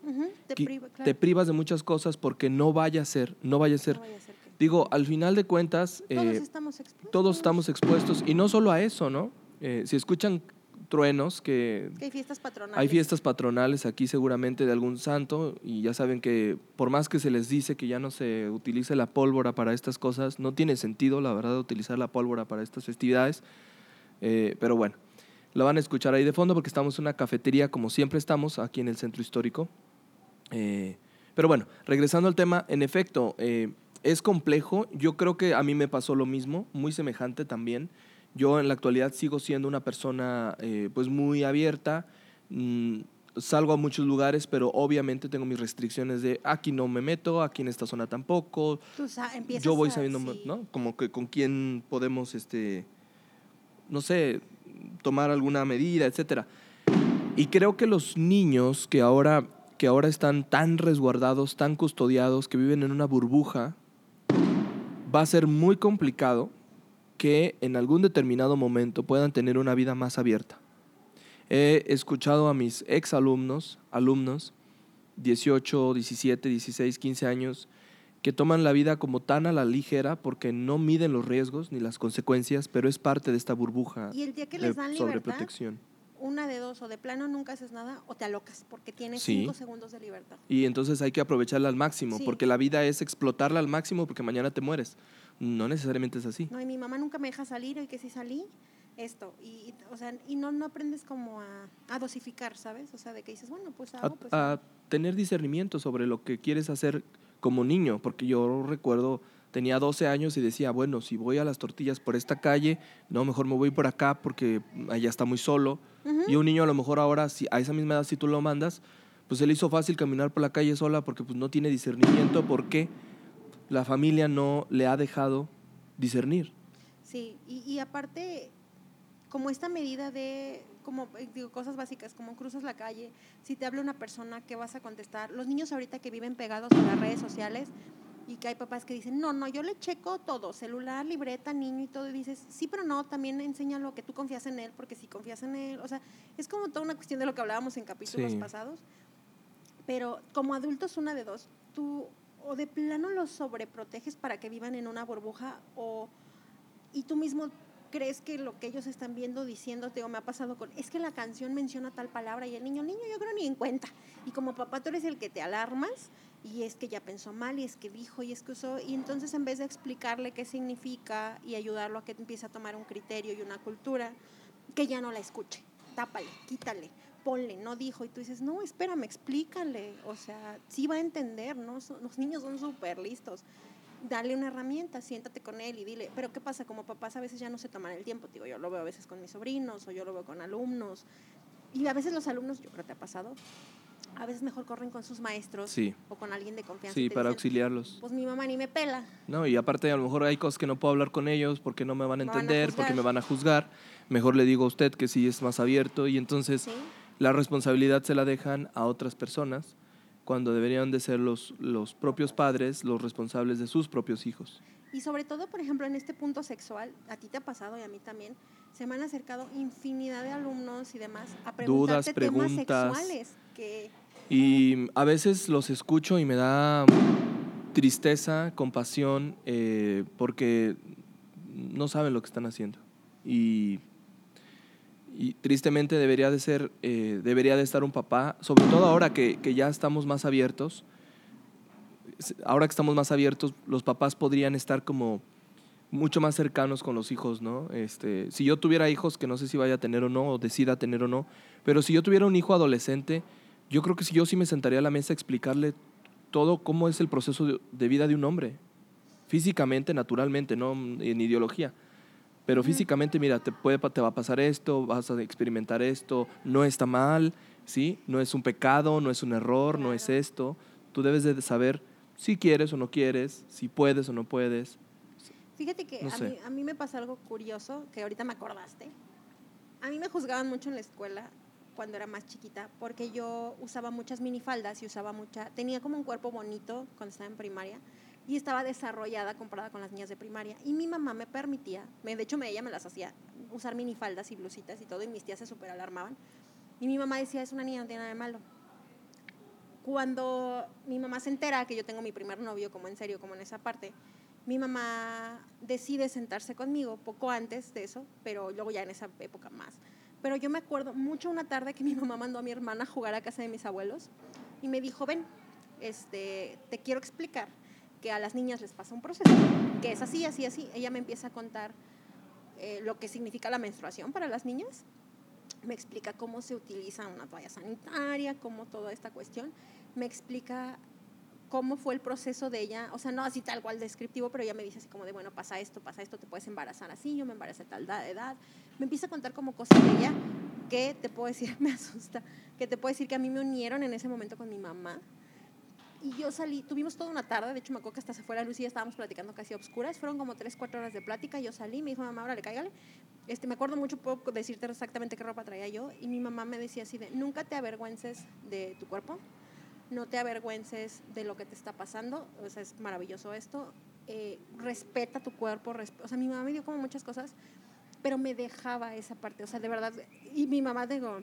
te, privas de muchas cosas porque no vaya a ser, no vaya a ser. Digo, al final de cuentas, todos, eh, estamos todos, estamos expuestos. Y no solo a eso, ¿no? Eh, si escuchan truenos que... hay fiestas patronales. Hay fiestas patronales aquí seguramente de algún santo y ya saben que por más que se les dice que ya no se utilice la pólvora para estas cosas, no tiene sentido la verdad utilizar la pólvora para estas festividades, eh, pero bueno, lo van a escuchar ahí de fondo porque estamos en una cafetería como siempre estamos aquí en el centro histórico. Eh, pero bueno, regresando al tema, en efecto, eh, es complejo, yo creo que a mí me pasó lo mismo, muy semejante también. Yo en la actualidad sigo siendo una persona eh, pues muy abierta, mm, salgo a muchos lugares, pero obviamente tengo mis restricciones de aquí no me meto, aquí en esta zona tampoco. Yo voy sabiendo, ¿no? Como que con quién podemos, este, no sé, tomar alguna medida, etcétera. Y creo que los niños que ahora, que ahora están tan resguardados, tan custodiados, que viven en una burbuja, va a ser muy complicado que en algún determinado momento puedan tener una vida más abierta. He escuchado a mis ex alumnos, alumnos, 18, 17, 16, 15 años, que toman la vida como tan a la ligera porque no miden los riesgos ni las consecuencias, pero es parte de esta burbuja y el día que les dan sobreprotección. Una de dos, o de plano nunca haces nada o te alocas porque tienes cinco segundos de libertad. Y entonces hay que aprovecharla al máximo, porque la vida es explotarla al máximo porque mañana te mueres. No necesariamente es así. No, y mi mamá nunca me deja salir, y que si salí, esto. Y, o sea, y no, no aprendes como a, dosificar, ¿sabes? O sea, de que dices, bueno, pues hago, pues a, tener discernimiento sobre lo que quieres hacer como niño, porque yo recuerdo, tenía 12 años y decía, bueno, si voy a las tortillas por esta calle, no, mejor me voy por acá porque allá está muy solo. Y un niño a lo mejor ahora, si a esa misma edad, si tú lo mandas, pues se le hizo fácil caminar por la calle sola porque pues no tiene discernimiento. ¿Por qué? La familia no le ha dejado discernir. Sí, y, aparte, como esta medida de, como eh, digo, cosas básicas, como cruzas la calle, si te habla una persona, ¿qué vas a contestar? Los niños ahorita que viven pegados a las redes sociales y que hay papás que dicen, no, no, yo le checo todo, celular, libreta, niño y todo, y dices, sí, pero no, también enséñalo que tú confías en él, porque si confías en él, o sea, es como toda una cuestión de lo que hablábamos en capítulos pasados, pero como adultos una de dos, tú o de plano los sobreproteges para que vivan en una burbuja o y tú mismo crees que lo que ellos están viendo, diciéndote, o me ha pasado con, es que la canción menciona tal palabra y el niño, niño, yo creo ni en cuenta. Y como papá tú eres el que te alarmas y es que ya pensó mal y es que dijo y es que usó, y entonces en vez de explicarle qué significa y ayudarlo a que empiece a tomar un criterio y una cultura, que ya no la escuche, tápale, quítale, ponle, no dijo. Y tú dices, no, espérame, explícale. O sea, sí va a entender, ¿no? los niños son súper listos. Dale una herramienta, siéntate con él y dile, pero ¿qué pasa? Como papás a veces ya no se toman el tiempo. Digo, yo lo veo a veces con mis sobrinos o yo lo veo con alumnos. Y a veces los alumnos, yo creo que te ha pasado, a veces mejor corren con sus maestros o con alguien de confianza. Sí, para auxiliarlos. Pues mi mamá ni me pela. No, y aparte a lo mejor hay cosas que no puedo hablar con ellos porque no me van a entender, porque me van a juzgar. Mejor le digo a usted que sí es más abierto y entonces la responsabilidad se la dejan a otras personas cuando deberían de ser los, los propios padres los responsables de sus propios hijos. Y sobre todo, por ejemplo, en este punto sexual, a ti te ha pasado y a mí también, se me han acercado infinidad de alumnos y demás a preguntarte Dudas, preguntas, temas sexuales que y a veces los escucho y me da tristeza, compasión, eh, porque no saben lo que están haciendo. Y, tristemente debería de ser, eh, debería de estar un papá, sobre todo ahora que, que, ya estamos más abiertos, ahora que estamos más abiertos, los papás podrían estar como mucho más cercanos con los hijos, ¿no? Este, si yo tuviera hijos, que no sé si vaya a tener o no, o decida tener o no, pero si yo tuviera un hijo adolescente, yo creo que si yo sí me sentaría a la mesa a explicarle todo cómo es el proceso de, vida de un hombre, físicamente, naturalmente, no en ideología. Pero físicamente, mira, te, puede, te va a pasar esto, vas a experimentar esto, no está mal, ¿sí? No es un pecado, no es un error, no es esto. Tú debes de saber si quieres o no quieres, si puedes o no puedes. Fíjate que a, mí, a mí me pasa algo curioso, que ahorita me acordaste. A mí me juzgaban mucho en la escuela cuando era más chiquita, porque yo usaba muchas minifaldas y usaba mucha, tenía como un cuerpo bonito cuando estaba en primaria y estaba desarrollada comparada con las niñas de primaria. Y mi mamá me permitía, me, de hecho me, ella me las hacía, usar minifaldas y blusitas y todo, y mis tías se súper alarmaban. Y mi mamá decía, es una niña, no tiene nada de malo. Cuando mi mamá se entera que yo tengo mi primer novio, como en serio, como en esa parte, mi mamá decide sentarse conmigo poco antes de eso, pero luego ya en esa época más pero yo me acuerdo mucho una tarde que mi mamá mandó a mi hermana a jugar a casa de mis abuelos y me dijo, ven, este, te quiero explicar que a las niñas les pasa un proceso, que es así, así, así. Ella me empieza a contar eh, lo que significa la menstruación para las niñas, me explica cómo se utiliza una toalla sanitaria, cómo toda esta cuestión, me explica cómo fue el proceso de ella, o sea, no así tal cual descriptivo, pero ella me dice así como de, bueno, pasa esto, pasa esto, te puedes embarazar así, yo me embaracé a tal edad. Me empieza a contar como cosas de ella que te puedo decir, *laughs* me asusta, que te puedo decir que a mí me unieron en ese momento con mi mamá. Y yo salí, tuvimos toda una tarde, de hecho me acuerdo que hasta se fue la luz y ya estábamos platicando casi a obscuras, fueron como tres, cuatro horas de plática, yo salí, me dijo mamá, ahora le cáigale. Este, me acuerdo mucho, puedo decirte exactamente qué ropa traía yo, y mi mamá me decía así de, nunca te avergüences de tu cuerpo, no te avergüences de lo que te está pasando, o sea, es maravilloso esto, eh, respeta tu cuerpo, o sea, mi mamá me dio como muchas cosas, pero me dejaba esa parte, o sea, de verdad, y mi mamá, digo,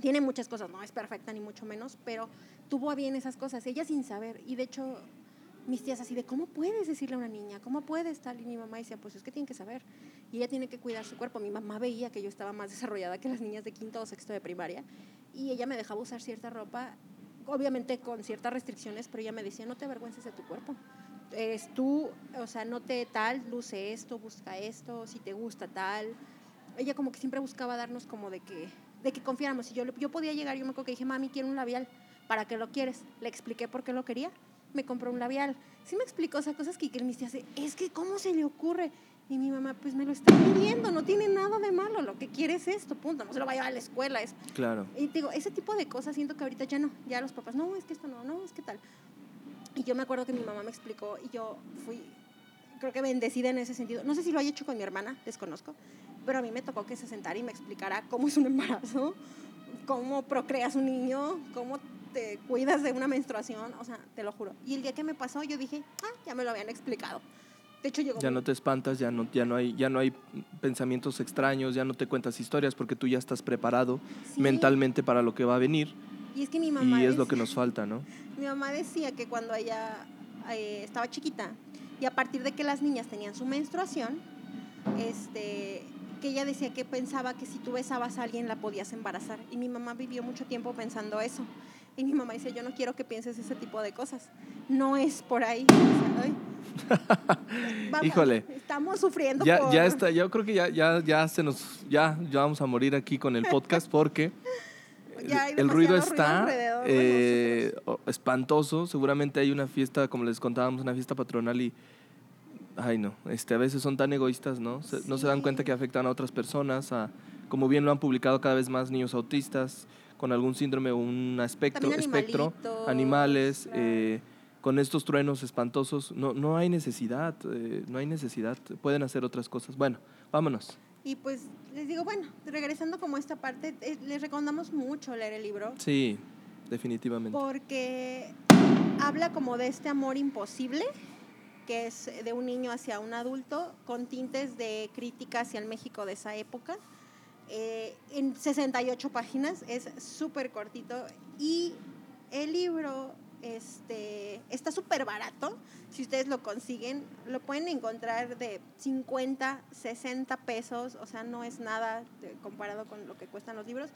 tiene muchas cosas, no es perfecta ni mucho menos, pero tuvo a bien esas cosas, ella sin saber, y de hecho, mis tías así de, ¿cómo puedes decirle a una niña? ¿Cómo puedes tal? Y mi mamá decía, pues es que tiene que saber. Y ella tiene que cuidar su cuerpo. Mi mamá veía que yo estaba más desarrollada que las niñas de quinto o sexto de primaria. Y ella me dejaba usar cierta ropa obviamente con ciertas restricciones, pero ella me decía, no te avergüences de tu cuerpo. Es tú, o sea, no te tal, luce esto, busca esto, si te gusta tal. Ella como que siempre buscaba darnos como de que, de que confiáramos. Y yo, yo podía llegar, yo me acuerdo que dije, mami, quiero un labial. ¿Para qué lo quieres? Le expliqué por qué lo quería. Me compró un labial. Sí me explicó, o sea, cosas que, que me hace, es que ¿cómo se le ocurre? Y mi mamá, pues me lo está pidiendo, no tiene nada de malo, lo que quiere es esto, punto, no se lo va a llevar a la escuela. Es... Claro. Y digo, ese tipo de cosas siento que ahorita ya no, ya los papás, no, es que esto no, no, es que tal. Y yo me acuerdo que mi mamá me explicó y yo fui, creo que bendecida en ese sentido. No sé si lo haya hecho con mi hermana, desconozco, pero a mí me tocó que se sentara y me explicara cómo es un embarazo, cómo procreas un niño, cómo te cuidas de una menstruación, o sea, te lo juro. Y el día que me pasó, yo dije, ah, ya me lo habían explicado ya no te espantas, ya no, ya, no hay, ya no hay pensamientos extraños, ya no te cuentas historias porque tú ya estás preparado mentalmente para lo que va a venir. Y es que mi mamá... Y es lo que nos falta, ¿no? *laughs* Mi mamá decía que cuando ella eh, estaba chiquita y a partir de que las niñas tenían su menstruación, este, que ella decía que pensaba que si tú besabas a alguien la podías embarazar. Y mi mamá vivió mucho tiempo pensando eso. Y mi mamá dice, yo no quiero que pienses ese tipo de cosas. No es por ahí. *laughs* Híjole. Estamos sufriendo. Ya, ya está, yo creo que ya, ya, ya se nos, ya, ya vamos a morir aquí con el podcast porque *laughs* el ruido está de eh, espantoso. Seguramente hay una fiesta, como les contábamos, una fiesta patronal y. Ay, no. Este, a veces son tan egoístas, ¿no? Se- No se dan cuenta que afectan a otras personas, a, como bien lo han publicado cada vez más niños autistas con algún síndrome o un espectro, espectro animales, claro. eh, con estos truenos espantosos. No, no hay necesidad, eh, no hay necesidad. Pueden hacer otras cosas. Bueno, vámonos. Y pues les digo, bueno, regresando como a esta parte, eh, les recomendamos mucho leer el libro Sí, definitivamente. porque habla como de este amor imposible que es de un niño hacia un adulto con tintes de crítica hacia el México de esa época. Eh, en 68 páginas, es súper cortito y el libro este, está súper barato. Si ustedes lo consiguen, lo pueden encontrar de 50, 60 pesos, o sea, no es nada de- comparado con lo que cuestan los libros.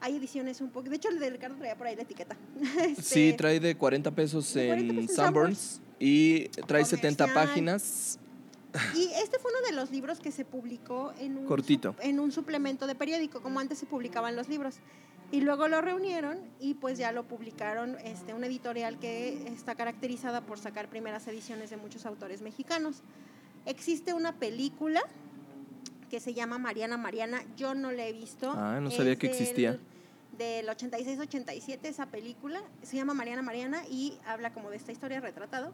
Hay ediciones un poco, de hecho el de Ricardo traía por ahí la etiqueta. *laughs* Sí, Este, trae de 40 pesos de 40 en pesos en Sanborns y trae 70 Comercial. páginas. Y este fue uno de los libros que se publicó en un, Cortito. en un suplemento de periódico, como antes se publicaban los libros. Y luego lo reunieron y pues ya lo publicaron este, una editorial que está caracterizada por sacar primeras ediciones de muchos autores mexicanos. Existe una película que se llama Mariana Mariana, yo no la he visto. Ah, no sabía que existía. Del 86-87 esa película, se llama Mariana Mariana y habla como de esta historia retratado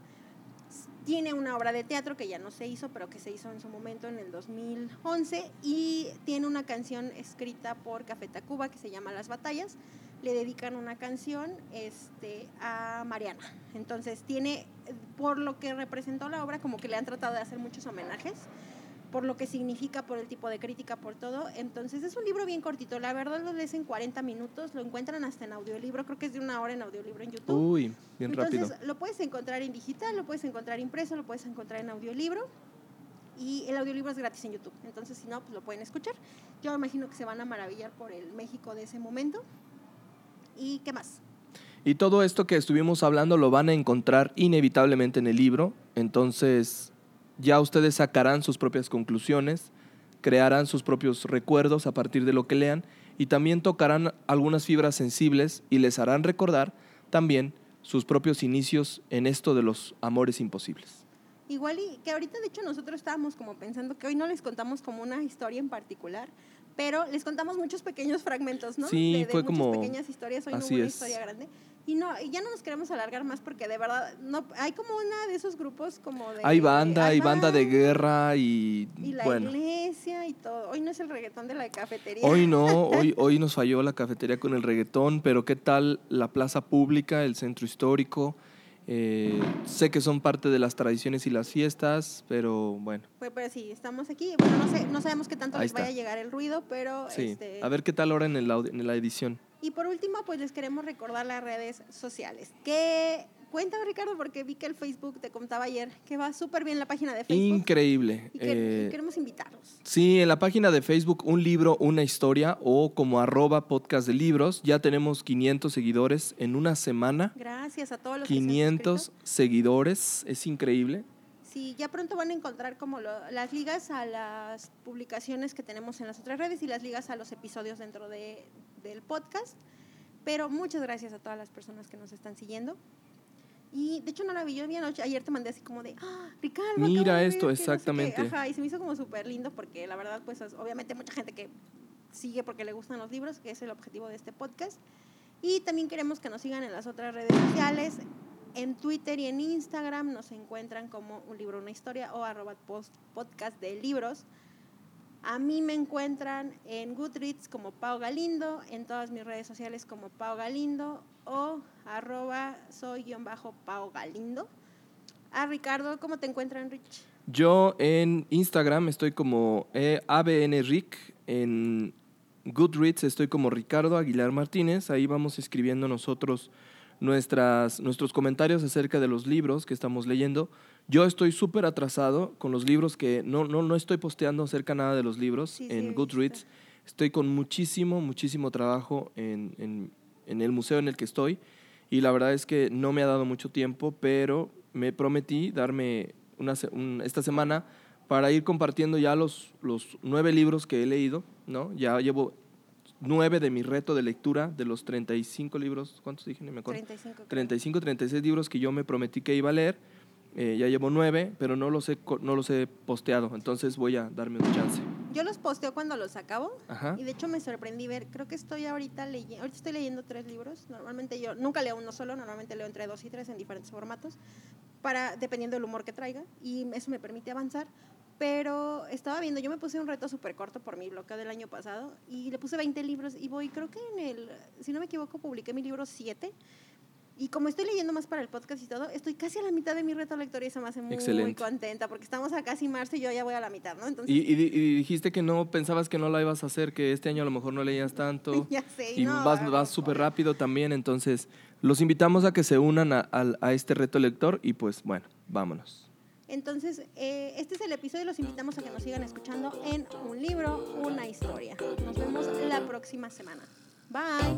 tiene una obra de teatro que ya no se hizo, pero que se hizo en su momento en el 2011 y tiene una canción escrita por Café Tacuba que se llama Las Batallas. Le dedican una canción este, a Mariana. Entonces tiene, por lo que representó la obra, como que le han tratado de hacer muchos homenajes, por lo que significa, por el tipo de crítica, por todo. Entonces es un libro bien cortito. La verdad lo lees en 40 minutos, lo encuentran hasta en audiolibro, creo que es de una hora en audiolibro en YouTube. Uy, bien Entonces, rápido. lo puedes encontrar en digital, lo puedes encontrar impreso, lo puedes encontrar en audiolibro. Y el audiolibro es gratis en YouTube. Entonces, si no, pues lo pueden escuchar. Yo imagino que se van a maravillar por el México de ese momento. ¿Y qué más? Y todo esto que estuvimos hablando lo van a encontrar inevitablemente en el libro. Entonces, ya ustedes sacarán sus propias conclusiones, crearán sus propios recuerdos a partir de lo que lean y también tocarán algunas fibras sensibles y les harán recordar también sus propios inicios en esto de los amores imposibles. Igual y que ahorita de hecho nosotros estábamos como pensando que hoy no les contamos como una historia en particular, pero les contamos muchos pequeños fragmentos, ¿no? Sí, de, de fue muchas como- pequeñas historias, hoy no así hubo una es. grande. Y no, y ya no nos queremos alargar más porque de verdad no hay como una de esos grupos como de Hay banda, hay banda de guerra y, y la bueno. iglesia y todo. Hoy no es el reggaetón de la cafetería. Hoy no, *laughs* hoy, hoy nos falló la cafetería con el reggaetón, pero ¿qué tal la plaza pública, el centro histórico? Eh, sé que son parte de las tradiciones y las fiestas, pero bueno, Pues, pero sí, estamos aquí. Bueno, no sé, no sabemos qué tanto Ahí les vaya a llegar el ruido, pero sí. este, A ver qué tal ahora en, el en la edición. Y por último, pues les queremos recordar las redes sociales. Que cuéntame, Ricardo, porque vi que el Facebook te contaba ayer que va súper bien la página de Facebook. Increíble. y, que- Eh, queremos invitarlos. Sí, en la página de Facebook, un libro, una historia, o como arroba podcast de libros, ya tenemos 500 seguidores en una semana. Gracias a todos los que se han 500 seguidores, es increíble. Sí, ya pronto van a encontrar como lo- las ligas a las publicaciones que tenemos en las otras redes y las ligas a los episodios dentro de, del podcast. Pero muchas gracias a todas las personas que nos están siguiendo. Y de hecho no la vi, yo anoche, ayer te mandé así como de, ah, Ricardo, Mira esto, ver que no sé qué". exactamente. Ajá, y se me hizo como súper lindo porque la verdad, pues es- obviamente mucha gente que sigue porque le gustan los libros, que es el objetivo de este podcast. Y también queremos que nos sigan en las otras redes sociales. En Twitter y en Instagram nos encuentran como un libro, una historia o arroba podcast de libros. A mí me encuentran en Goodreads como Pau Galindo, en todas mis redes sociales como Pau Galindo o arroba soy guion bajo Pau Galindo. A Ricardo, ¿cómo te encuentran, Rich? Yo en Instagram estoy como eh, ABNRic, en Goodreads estoy como Ricardo Aguilar Martínez, ahí vamos escribiendo nosotros nuestras, nuestros comentarios acerca de los libros que estamos leyendo. Yo estoy súper atrasado con los libros que no, no, no estoy posteando acerca nada de los libros Sí, en. Goodreads. Estoy con muchísimo, muchísimo trabajo en, en- en el museo en el que estoy y la verdad es que no me ha dado mucho tiempo, pero me prometí darme una, un- esta semana para ir compartiendo ya los, los nueve libros que he leído, ¿no? Ya llevo nueve de mi reto de lectura, de los 35 libros, ¿cuántos dije? Ni me acuerdo. 35. creo. 35, 36 libros que yo me prometí que iba a leer. Eh, ya llevo nueve, pero no los, he, no los he posteado, entonces voy a darme un chance. Yo los posteo cuando los acabo. Ajá. Y de hecho me sorprendí ver, creo que estoy ahorita leyendo, ahorita estoy leyendo tres libros. Normalmente yo nunca leo uno solo, normalmente leo entre dos y tres en diferentes formatos, para, dependiendo del humor que traiga. Y eso me permite avanzar. Pero estaba viendo, yo me puse un reto súper corto por mi bloqueo del año pasado y le puse 20 libros y voy, creo que en el, si no me equivoco, publiqué mi libro 7. Y como estoy leyendo más para el podcast y todo, estoy casi a la mitad de mi reto lector y eso me hace muy contenta porque estamos a casi marzo y yo ya voy a la mitad, ¿no? Entonces, Y, y di- y dijiste que no pensabas que no la ibas a hacer, que este año a lo mejor no leías tanto. *laughs* ya sé. y no, vas, vamos, vas súper rápido también, entonces los invitamos a que se unan a, al- a este reto lector y pues bueno, vámonos. Entonces, eh, este es el episodio. Los invitamos a que nos sigan escuchando en un libro, una historia. Nos vemos la próxima semana. Bye.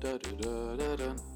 Dun, da, da,